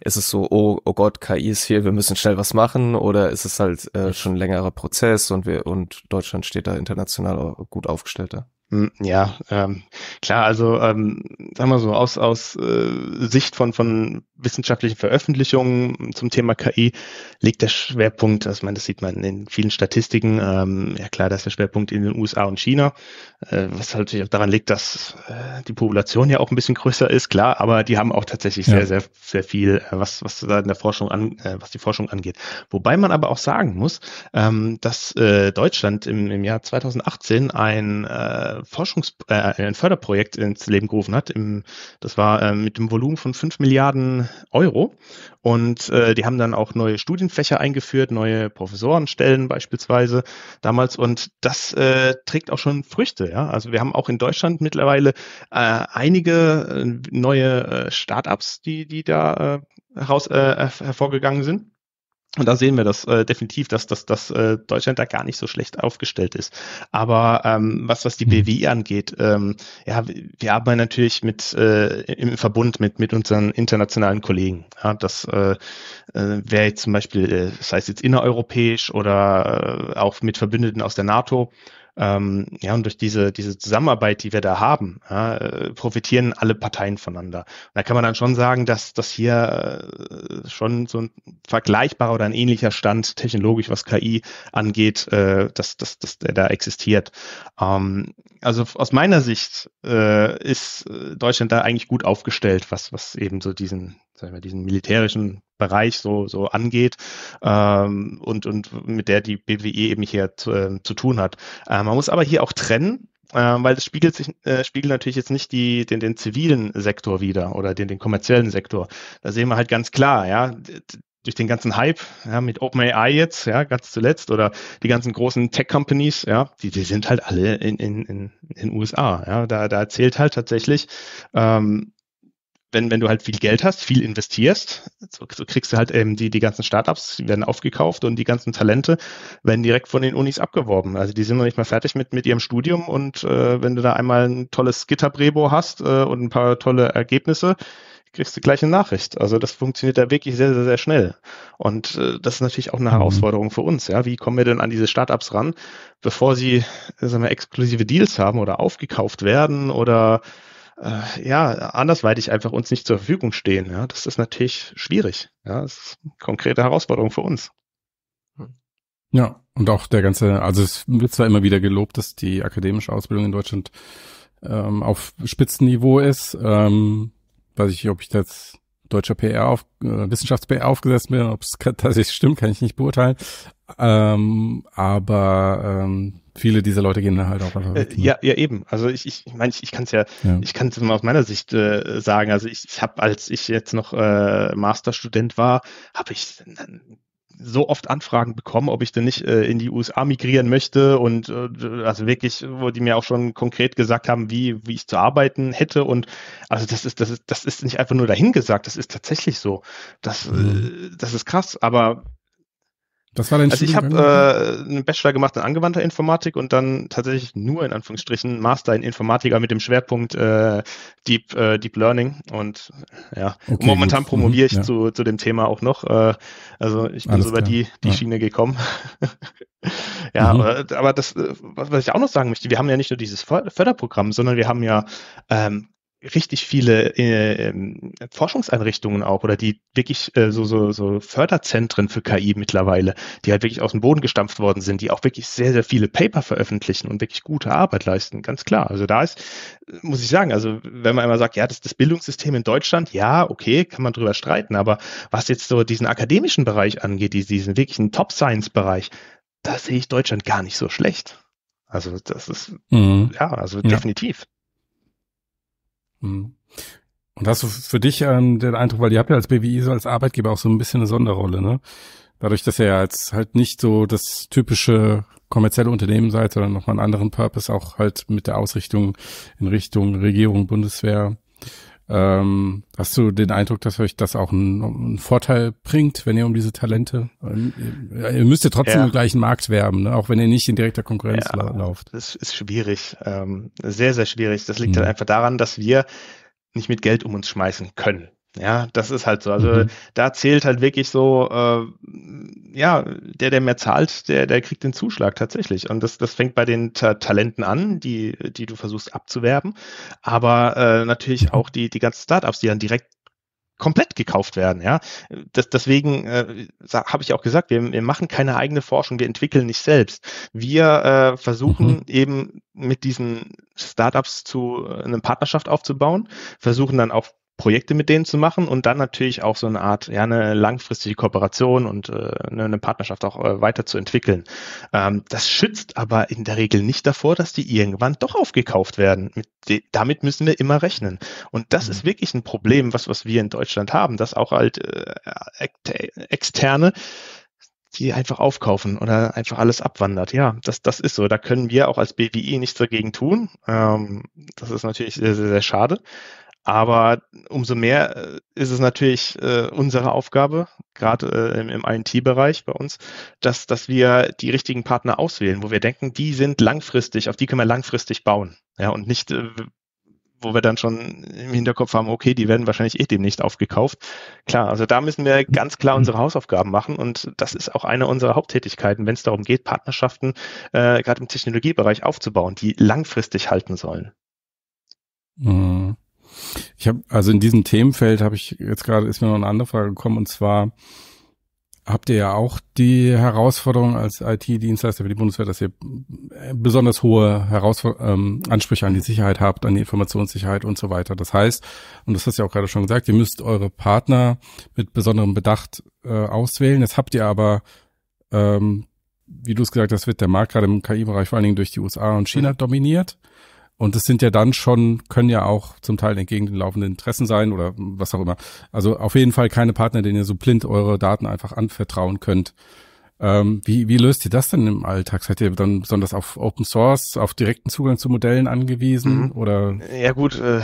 ist es so, oh, oh Gott, KI ist hier, wir müssen schnell was machen, oder ist es halt äh, schon ein längerer Prozess und wir und Deutschland steht da international gut aufgestellt da? Hm, ja, ähm, klar, also ähm, sagen wir so, aus, aus äh, Sicht von, von wissenschaftlichen Veröffentlichungen zum Thema KI liegt der Schwerpunkt, also meine, das sieht man in vielen Statistiken, ähm, ja klar, da ist der Schwerpunkt in den USA und China, äh, was halt natürlich auch daran liegt, dass äh, die Population ja auch ein bisschen größer ist, klar, aber die haben auch tatsächlich ja. sehr, sehr, sehr viel, äh, was, was da in der Forschung an, äh, was die Forschung angeht. Wobei man aber auch sagen muss, ähm, dass äh, Deutschland im, im Jahr 2018 ein äh, Forschungs äh, ein Förderprojekt ins Leben gerufen hat. Im, das war mit dem Volumen von 5 Milliarden Euro. Und äh, die haben dann auch neue Studienfächer eingeführt, neue Professorenstellen beispielsweise damals. Und das äh, trägt auch schon Früchte. Ja? Also wir haben auch in Deutschland mittlerweile äh, einige äh, neue äh, Startups, die, die da äh, heraus äh, hervorgegangen sind. Und da sehen wir das äh, definitiv, dass, dass, dass äh, Deutschland da gar nicht so schlecht aufgestellt ist. Aber ähm, was, was die mhm. BWI angeht, ähm, ja, wir arbeiten natürlich mit äh, im Verbund mit, mit unseren internationalen Kollegen. Ja, das äh, äh, wäre jetzt zum Beispiel, äh, das heißt jetzt innereuropäisch oder äh, auch mit Verbündeten aus der NATO. Ähm, ja, und durch diese, diese Zusammenarbeit, die wir da haben, ja, äh, profitieren alle Parteien voneinander. Und da kann man dann schon sagen, dass das hier äh, schon so ein vergleichbarer oder ein ähnlicher Stand technologisch, was KI angeht, äh, dass, dass, dass der da existiert. Ähm, also aus meiner Sicht äh, ist äh, Deutschland da eigentlich gut aufgestellt, was, was eben so diesen, sagen wir, diesen militärischen Bereich so, so angeht ähm, und, und mit der die BWE eben hier zu, äh, zu tun hat. Äh, man muss aber hier auch trennen, äh, weil das spiegelt sich äh, spiegelt natürlich jetzt nicht die den den zivilen Sektor wieder oder den den kommerziellen Sektor. Da sehen wir halt ganz klar, ja, durch den ganzen Hype ja, mit OpenAI jetzt, ja, ganz zuletzt, oder die ganzen großen Tech-Companies, ja, die, die sind halt alle in, in, in, in USA. Ja, da, da erzählt halt tatsächlich ähm, wenn, wenn du halt viel Geld hast, viel investierst, so, so kriegst du halt eben die, die ganzen Startups, die werden aufgekauft und die ganzen Talente werden direkt von den Unis abgeworben. Also die sind noch nicht mal fertig mit, mit ihrem Studium und äh, wenn du da einmal ein tolles GitHub-Rebo hast äh, und ein paar tolle Ergebnisse, kriegst du gleich eine Nachricht. Also das funktioniert da wirklich sehr, sehr, sehr schnell. Und äh, das ist natürlich auch eine mhm. Herausforderung für uns. Ja, wie kommen wir denn an diese Startups ran, bevor sie, sagen wir, exklusive Deals haben oder aufgekauft werden oder äh, ja, andersweitig einfach uns nicht zur Verfügung stehen. Ja, das ist natürlich schwierig. Ja, das ist eine konkrete Herausforderung für uns. Ja, und auch der ganze, also es wird zwar immer wieder gelobt, dass die akademische Ausbildung in Deutschland ähm, auf Spitzenniveau ist. Ähm, weiß ich, ob ich das deutscher PR auf, äh, Wissenschafts-PR aufgesetzt bin, ob es tatsächlich stimmt, kann ich nicht beurteilen. Ähm, aber ähm, viele dieser Leute gehen halt auch einfach weg. Äh, ja, ja, eben. Also ich, ich, ich meine, ich, ich kann es ja, ja, ich kann es mal aus meiner Sicht äh, sagen. Also ich, ich habe, als ich jetzt noch äh, Masterstudent war, habe ich so oft Anfragen bekommen, ob ich denn nicht äh, in die USA migrieren möchte und äh, also wirklich, wo die mir auch schon konkret gesagt haben, wie wie ich zu arbeiten hätte und also das ist das ist das ist nicht einfach nur dahingesagt, das ist tatsächlich so. Das mhm. äh, das ist krass, aber das war dein Also ich habe äh, einen Bachelor gemacht in angewandter Informatik und dann tatsächlich nur in Anführungsstrichen Master in Informatiker mit dem Schwerpunkt äh, Deep äh, Deep Learning und ja okay, momentan gut. promoviere ich mhm, ja. zu, zu dem Thema auch noch. Äh, also ich bin Alles so über die die ja. Schiene gekommen. ja, mhm. aber, aber das äh, was ich auch noch sagen möchte, wir haben ja nicht nur dieses Förderprogramm, sondern wir haben ja ähm, richtig viele äh, ähm, Forschungseinrichtungen auch oder die wirklich äh, so, so, so Förderzentren für KI mittlerweile, die halt wirklich aus dem Boden gestampft worden sind, die auch wirklich sehr, sehr viele Paper veröffentlichen und wirklich gute Arbeit leisten, ganz klar. Also da ist, muss ich sagen, also wenn man immer sagt, ja, das ist das Bildungssystem in Deutschland, ja, okay, kann man drüber streiten, aber was jetzt so diesen akademischen Bereich angeht, diesen wirklichen Top-Science-Bereich, da sehe ich Deutschland gar nicht so schlecht. Also das ist, mhm. ja, also ja. definitiv. Mhm. Und hast du für dich ähm, den Eindruck, weil ihr habt ja als BWI so als Arbeitgeber auch so ein bisschen eine Sonderrolle, ne? Dadurch, dass ihr ja jetzt halt nicht so das typische kommerzielle Unternehmen seid, sondern nochmal einen anderen Purpose auch halt mit der Ausrichtung in Richtung Regierung, Bundeswehr, ähm, hast du den Eindruck, dass euch das auch einen, einen Vorteil bringt, wenn ihr um diese Talente, ihr, ihr müsst ja trotzdem ja. im gleichen Markt werben, ne? auch wenn ihr nicht in direkter Konkurrenz ja, lauft. Das ist schwierig, ähm, sehr, sehr schwierig. Das liegt hm. halt einfach daran, dass wir nicht mit Geld um uns schmeißen können. Ja, das ist halt so. Also mhm. da zählt halt wirklich so, äh, ja, der, der mehr zahlt, der, der kriegt den Zuschlag tatsächlich. Und das, das fängt bei den Ta Talenten an, die, die du versuchst abzuwerben, aber äh, natürlich mhm. auch die, die ganzen Startups, die dann direkt komplett gekauft werden. Ja, das, deswegen äh, habe ich auch gesagt, wir, wir machen keine eigene Forschung, wir entwickeln nicht selbst. Wir äh, versuchen mhm. eben mit diesen Startups zu äh, eine Partnerschaft aufzubauen, versuchen dann auch Projekte mit denen zu machen und dann natürlich auch so eine Art, ja, eine langfristige Kooperation und äh, eine Partnerschaft auch äh, weiterzuentwickeln. Ähm, das schützt aber in der Regel nicht davor, dass die irgendwann doch aufgekauft werden. De damit müssen wir immer rechnen. Und das mhm. ist wirklich ein Problem, was, was wir in Deutschland haben, dass auch halt äh, externe die einfach aufkaufen oder einfach alles abwandert. Ja, das, das ist so. Da können wir auch als BWI nichts dagegen tun. Ähm, das ist natürlich sehr, sehr, sehr schade. Aber umso mehr äh, ist es natürlich äh, unsere Aufgabe, gerade äh, im, im INT-Bereich bei uns, dass, dass wir die richtigen Partner auswählen, wo wir denken, die sind langfristig, auf die können wir langfristig bauen. Ja, und nicht, äh, wo wir dann schon im Hinterkopf haben, okay, die werden wahrscheinlich eh demnächst aufgekauft. Klar, also da müssen wir ganz klar unsere Hausaufgaben machen und das ist auch eine unserer Haupttätigkeiten, wenn es darum geht, Partnerschaften äh, gerade im Technologiebereich aufzubauen, die langfristig halten sollen. Mhm. Ich habe also in diesem Themenfeld habe ich jetzt gerade ist mir noch eine andere Frage gekommen und zwar habt ihr ja auch die Herausforderung als IT-Dienstleister für die Bundeswehr, dass ihr besonders hohe Herausfor ähm, Ansprüche an die Sicherheit habt, an die Informationssicherheit und so weiter. Das heißt, und das hast du ja auch gerade schon gesagt, ihr müsst eure Partner mit besonderem Bedacht äh, auswählen. Jetzt habt ihr aber, ähm, wie du es gesagt hast, wird der Markt gerade im KI-Bereich vor allen Dingen durch die USA und China dominiert. Und das sind ja dann schon, können ja auch zum Teil entgegen den laufenden Interessen sein oder was auch immer. Also auf jeden Fall keine Partner, denen ihr so blind eure Daten einfach anvertrauen könnt. Ähm, wie, wie löst ihr das denn im Alltag? Seid ihr dann besonders auf Open Source, auf direkten Zugang zu Modellen angewiesen? Mhm. Oder? Ja gut, äh,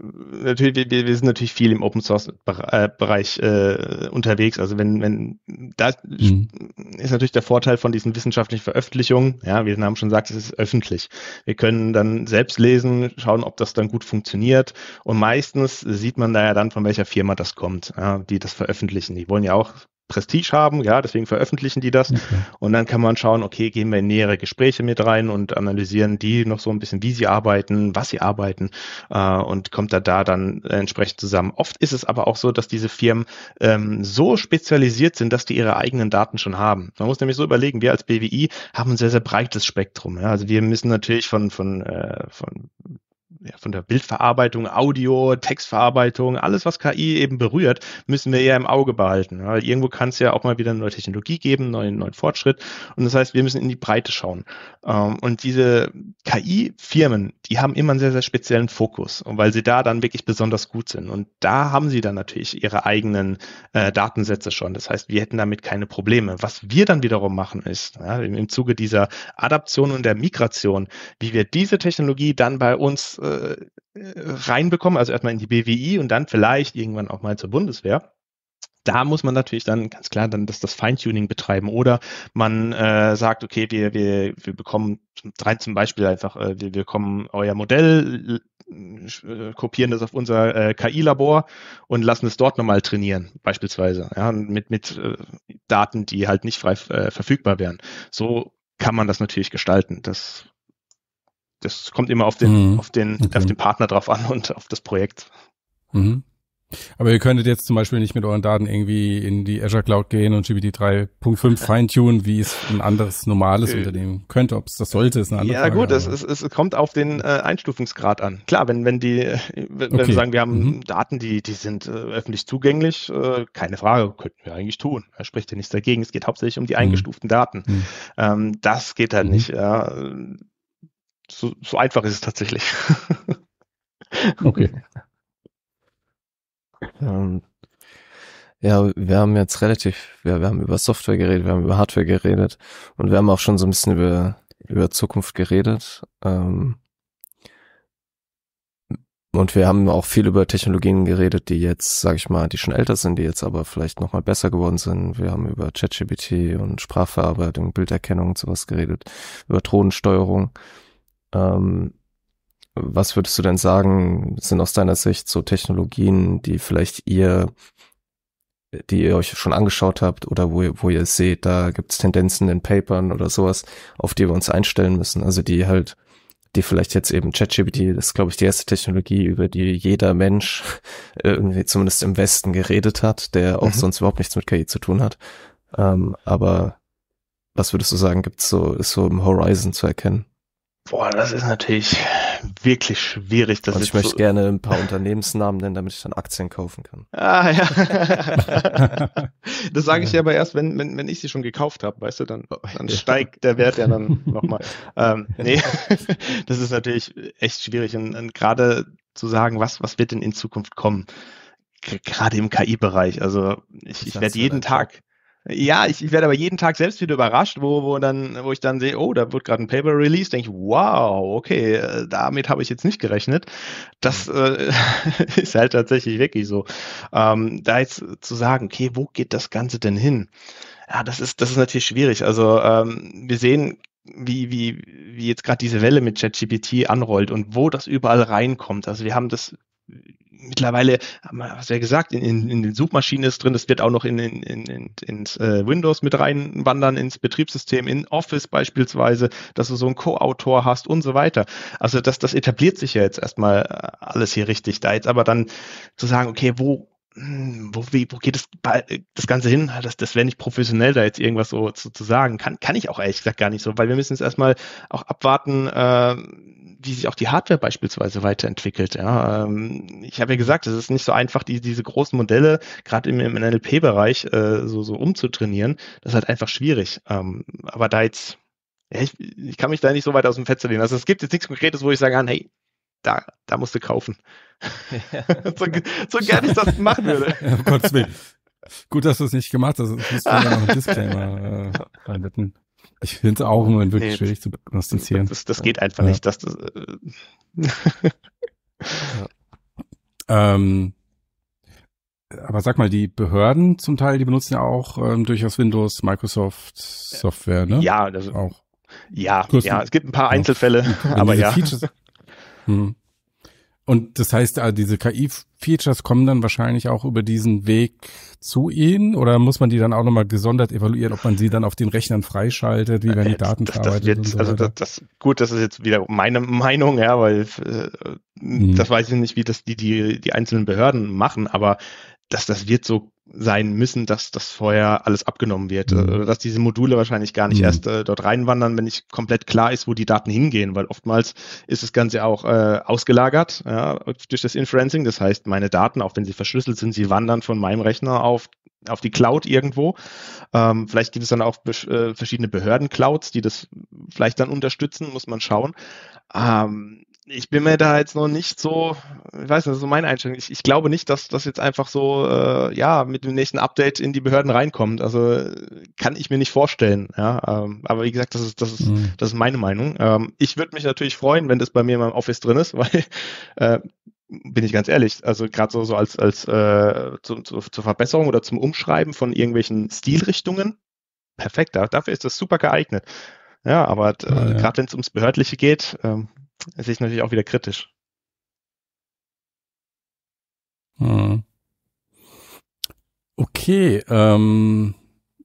natürlich, wir, wir sind natürlich viel im Open Source Bereich äh, unterwegs. Also wenn, wenn da mhm. ist natürlich der Vorteil von diesen wissenschaftlichen Veröffentlichungen. Ja, wir haben schon gesagt, es ist öffentlich. Wir können dann selbst lesen, schauen, ob das dann gut funktioniert. Und meistens sieht man da ja dann, von welcher Firma das kommt, ja, die das veröffentlichen. Die wollen ja auch Prestige haben, ja, deswegen veröffentlichen die das. Okay. Und dann kann man schauen, okay, gehen wir in nähere Gespräche mit rein und analysieren die noch so ein bisschen, wie sie arbeiten, was sie arbeiten äh, und kommt da da dann entsprechend zusammen. Oft ist es aber auch so, dass diese Firmen ähm, so spezialisiert sind, dass die ihre eigenen Daten schon haben. Man muss nämlich so überlegen, wir als BWI haben ein sehr, sehr breites Spektrum. Ja? Also wir müssen natürlich von, von, äh, von ja, von der Bildverarbeitung, Audio, Textverarbeitung, alles, was KI eben berührt, müssen wir eher im Auge behalten. Weil irgendwo kann es ja auch mal wieder eine neue Technologie geben, neuen, neuen Fortschritt. Und das heißt, wir müssen in die Breite schauen. Ähm, und diese KI-Firmen, die haben immer einen sehr, sehr speziellen Fokus, weil sie da dann wirklich besonders gut sind. Und da haben sie dann natürlich ihre eigenen äh, Datensätze schon. Das heißt, wir hätten damit keine Probleme. Was wir dann wiederum machen ist, ja, im Zuge dieser Adaption und der Migration, wie wir diese Technologie dann bei uns äh, reinbekommen, also erstmal in die BWI und dann vielleicht irgendwann auch mal zur Bundeswehr da muss man natürlich dann ganz klar dann das, das Feintuning betreiben oder man äh, sagt, okay, wir, wir, wir bekommen rein zum Beispiel einfach, äh, wir, wir bekommen euer Modell, äh, kopieren das auf unser äh, KI-Labor und lassen es dort nochmal trainieren, beispielsweise, ja, mit, mit äh, Daten, die halt nicht frei äh, verfügbar wären. So kann man das natürlich gestalten. Das das kommt immer auf den, mhm. auf den, okay. auf den Partner drauf an und auf das Projekt. Mhm. Aber ihr könntet jetzt zum Beispiel nicht mit euren Daten irgendwie in die Azure Cloud gehen und GPT 3.5 feintunen, wie es ein anderes normales äh, Unternehmen könnte. Ob es das sollte, ist eine andere ja, Frage. Ja gut, es, es, es kommt auf den äh, Einstufungsgrad an. Klar, wenn, wenn die, wenn okay. wir sagen, wir haben mhm. Daten, die, die sind äh, öffentlich zugänglich, äh, keine Frage, könnten wir eigentlich tun. Er spricht ja nichts dagegen. Es geht hauptsächlich um die mhm. eingestuften. Daten. Mhm. Ähm, das geht halt mhm. nicht. Ja so, so einfach ist es tatsächlich. okay. Ähm, ja, wir haben jetzt relativ, wir, wir haben über Software geredet, wir haben über Hardware geredet und wir haben auch schon so ein bisschen über, über Zukunft geredet. Ähm, und wir haben auch viel über Technologien geredet, die jetzt, sag ich mal, die schon älter sind, die jetzt aber vielleicht nochmal besser geworden sind. Wir haben über ChatGPT und Sprachverarbeitung, Bilderkennung und sowas geredet, über Drohnensteuerung. Ähm, was würdest du denn sagen, sind aus deiner Sicht so Technologien, die vielleicht ihr, die ihr euch schon angeschaut habt oder wo, wo ihr seht, da gibt es Tendenzen in Papern oder sowas, auf die wir uns einstellen müssen? Also die halt, die vielleicht jetzt eben ChatGPT, das ist glaube ich die erste Technologie, über die jeder Mensch irgendwie zumindest im Westen geredet hat, der auch mhm. sonst überhaupt nichts mit KI zu tun hat. Ähm, aber was würdest du sagen, gibt's so, ist so im Horizon zu erkennen? Boah, das ist natürlich wirklich schwierig. Das Und ich möchte so gerne ein paar Unternehmensnamen nennen, damit ich dann Aktien kaufen kann. Ah, ja. das sage ich ja aber erst, wenn, wenn, wenn ich sie schon gekauft habe, weißt du, dann, dann steigt der Wert ja dann nochmal. Ähm, nee, das ist natürlich echt schwierig. Und, und gerade zu sagen, was, was wird denn in Zukunft kommen? Gerade im KI-Bereich. Also ich, ich werde jeden Tag, ja, ich, ich werde aber jeden Tag selbst wieder überrascht, wo, wo dann, wo ich dann sehe, oh, da wird gerade ein Paper released, denke ich, wow, okay, äh, damit habe ich jetzt nicht gerechnet. Das mhm. äh, ist halt tatsächlich wirklich so. Ähm, da jetzt zu sagen, okay, wo geht das Ganze denn hin? Ja, das ist, das ist natürlich schwierig. Also ähm, wir sehen wie, wie, wie jetzt gerade diese Welle mit ChatGPT anrollt und wo das überall reinkommt. Also wir haben das mittlerweile, hast du ja gesagt, in, in, in den Suchmaschinen ist drin, das wird auch noch in, in, in, in ins äh, Windows mit reinwandern, ins Betriebssystem, in Office beispielsweise, dass du so einen Co-Autor hast und so weiter. Also das, das etabliert sich ja jetzt erstmal äh, alles hier richtig. Da jetzt aber dann zu sagen, okay, wo, wo, wie, wo geht das, das Ganze hin? Das, das wäre nicht professionell, da jetzt irgendwas so zu, zu sagen. Kann, kann ich auch ehrlich gesagt gar nicht so, weil wir müssen jetzt erstmal auch abwarten, äh, wie sich auch die Hardware beispielsweise weiterentwickelt. Ja, ähm, ich habe ja gesagt, es ist nicht so einfach, die, diese großen Modelle gerade im, im NLP-Bereich äh, so, so umzutrainieren. Das ist halt einfach schwierig. Ähm, aber da jetzt, ja, ich, ich kann mich da nicht so weit aus dem Fenster lehnen. Also es gibt jetzt nichts Konkretes, wo ich kann, hey, da, da musst du kaufen. Ja. so, so gerne ich das machen würde. Ja, um Gottes Willen. Gut, dass du es nicht gemacht hast. Das musst du noch Disclaimer äh, ich finde es auch immer wirklich nee, schwierig zu prognostizieren. Das, das geht einfach ja. nicht. Dass das, äh, ja. Ähm, aber sag mal, die Behörden zum Teil, die benutzen ja auch ähm, durchaus Windows, Microsoft Software, ne? Ja, also auch. Ja, ja, es gibt ein paar Einzelfälle, aber ja. Features, hm. Und das heißt, also diese KI-Features kommen dann wahrscheinlich auch über diesen Weg zu Ihnen oder muss man die dann auch nochmal gesondert evaluieren, ob man sie dann auf den Rechnern freischaltet, wie werden die Daten das, das wird, so Also das, das, gut, das ist jetzt wieder meine Meinung, ja, weil äh, hm. das weiß ich nicht, wie das die, die, die einzelnen Behörden machen, aber dass das wird so sein müssen, dass das vorher alles abgenommen wird. Mhm. Oder dass diese Module wahrscheinlich gar nicht mhm. erst äh, dort reinwandern, wenn nicht komplett klar ist, wo die Daten hingehen, weil oftmals ist das Ganze auch äh, ausgelagert ja, durch das Inferencing. Das heißt, meine Daten, auch wenn sie verschlüsselt sind, sie wandern von meinem Rechner auf auf die Cloud irgendwo. Ähm, vielleicht gibt es dann auch äh, verschiedene Behörden-Clouds, die das vielleicht dann unterstützen, muss man schauen. Ähm, ich bin mir da jetzt noch nicht so, ich weiß nicht, so meine Einstellung. Ich, ich glaube nicht, dass das jetzt einfach so, äh, ja, mit dem nächsten Update in die Behörden reinkommt. Also kann ich mir nicht vorstellen. Ja, ähm, aber wie gesagt, das ist, das ist, mhm. das ist meine Meinung. Ähm, ich würde mich natürlich freuen, wenn das bei mir in meinem Office drin ist, weil äh, bin ich ganz ehrlich, also gerade so, so als, als äh, zu, zu, zur Verbesserung oder zum Umschreiben von irgendwelchen Stilrichtungen, perfekt, dafür ist das super geeignet. Ja, aber äh, ja, ja. gerade wenn es ums Behördliche geht, ähm, sehe ich natürlich auch wieder kritisch. Hm. Okay, ähm,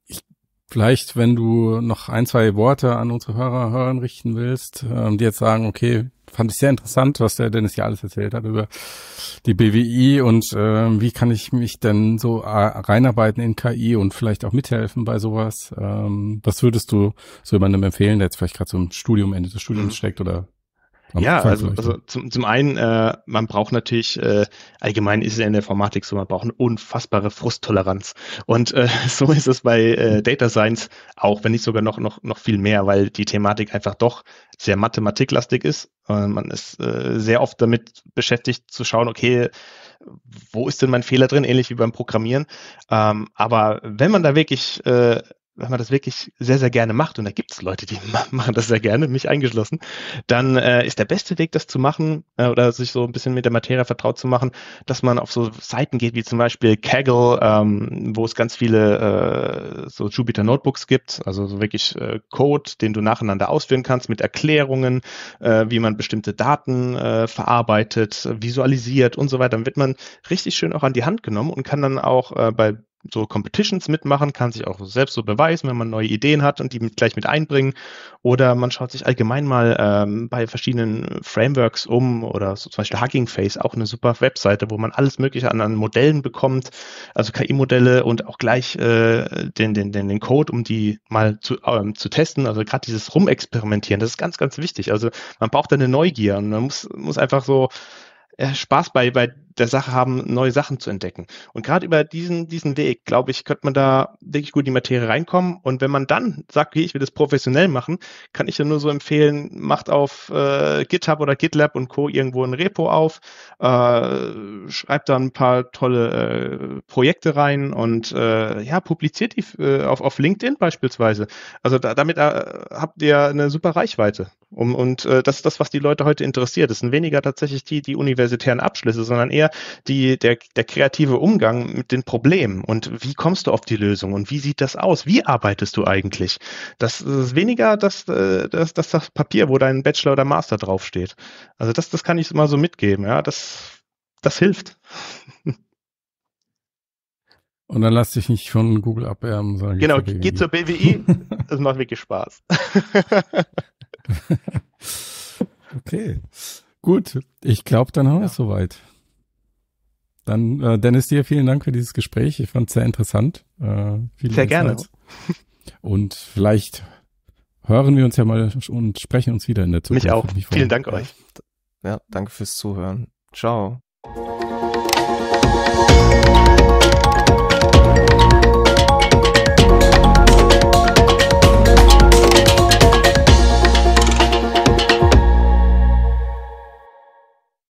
ich, vielleicht, wenn du noch ein, zwei Worte an unsere Hörer, Hörern richten willst, ähm, die jetzt sagen, okay, fand ich sehr interessant, was der Dennis hier alles erzählt hat über die BWI und äh, wie kann ich mich denn so reinarbeiten in KI und vielleicht auch mithelfen bei sowas. Ähm, was würdest du so jemandem empfehlen, der jetzt vielleicht gerade so im Studium, Ende des Studiums steckt oder ja, also, also zum, zum einen, äh, man braucht natürlich, äh, allgemein ist es ja in der Informatik so, man braucht eine unfassbare Frusttoleranz. Und äh, so ist es bei äh, Data Science auch, wenn nicht sogar noch, noch, noch viel mehr, weil die Thematik einfach doch sehr mathematiklastig ist. Äh, man ist äh, sehr oft damit beschäftigt zu schauen, okay, wo ist denn mein Fehler drin, ähnlich wie beim Programmieren. Ähm, aber wenn man da wirklich äh, wenn man das wirklich sehr, sehr gerne macht, und da gibt es Leute, die machen das sehr gerne, mich eingeschlossen, dann äh, ist der beste Weg, das zu machen äh, oder sich so ein bisschen mit der Materie vertraut zu machen, dass man auf so Seiten geht, wie zum Beispiel Kaggle, ähm, wo es ganz viele äh, so Jupyter Notebooks gibt, also so wirklich äh, Code, den du nacheinander ausführen kannst mit Erklärungen, äh, wie man bestimmte Daten äh, verarbeitet, visualisiert und so weiter. Dann wird man richtig schön auch an die Hand genommen und kann dann auch äh, bei so Competitions mitmachen, kann sich auch selbst so beweisen, wenn man neue Ideen hat und die mit, gleich mit einbringen. Oder man schaut sich allgemein mal ähm, bei verschiedenen Frameworks um oder so zum Beispiel Hugging Face, auch eine super Webseite, wo man alles Mögliche an, an Modellen bekommt, also KI-Modelle und auch gleich äh, den, den, den, den Code, um die mal zu, ähm, zu testen. Also gerade dieses Rumexperimentieren, das ist ganz, ganz wichtig. Also man braucht eine Neugier und man muss, muss einfach so Spaß bei, bei der Sache haben, neue Sachen zu entdecken. Und gerade über diesen, diesen Weg, glaube ich, könnte man da wirklich gut in die Materie reinkommen. Und wenn man dann sagt, okay, ich will das professionell machen, kann ich ja nur so empfehlen, macht auf äh, GitHub oder GitLab und Co. irgendwo ein Repo auf, äh, schreibt da ein paar tolle äh, Projekte rein und äh, ja, publiziert die äh, auf, auf LinkedIn beispielsweise. Also da, damit äh, habt ihr eine super Reichweite. Um, und äh, das ist das, was die Leute heute interessiert. Das sind weniger tatsächlich die, die universitären Abschlüsse, sondern eher die, der, der kreative Umgang mit den Problemen und wie kommst du auf die Lösung und wie sieht das aus? Wie arbeitest du eigentlich? Das ist weniger das, äh, das, das, das Papier, wo dein Bachelor oder Master draufsteht. Also das, das kann ich mal so mitgeben. Ja, das, das hilft. Und dann lass dich nicht von Google abwärmen. Sagen genau, geh zur BWI. das macht wirklich Spaß. okay. Gut, ich glaube, dann haben wir es soweit. Dann, äh, Dennis, dir vielen Dank für dieses Gespräch. Ich fand es sehr interessant. Äh, sehr gerne. Und vielleicht hören wir uns ja mal und sprechen uns wieder in der Zukunft. Mich auch. Vielen Dank euch. Ja, danke fürs Zuhören. Ciao.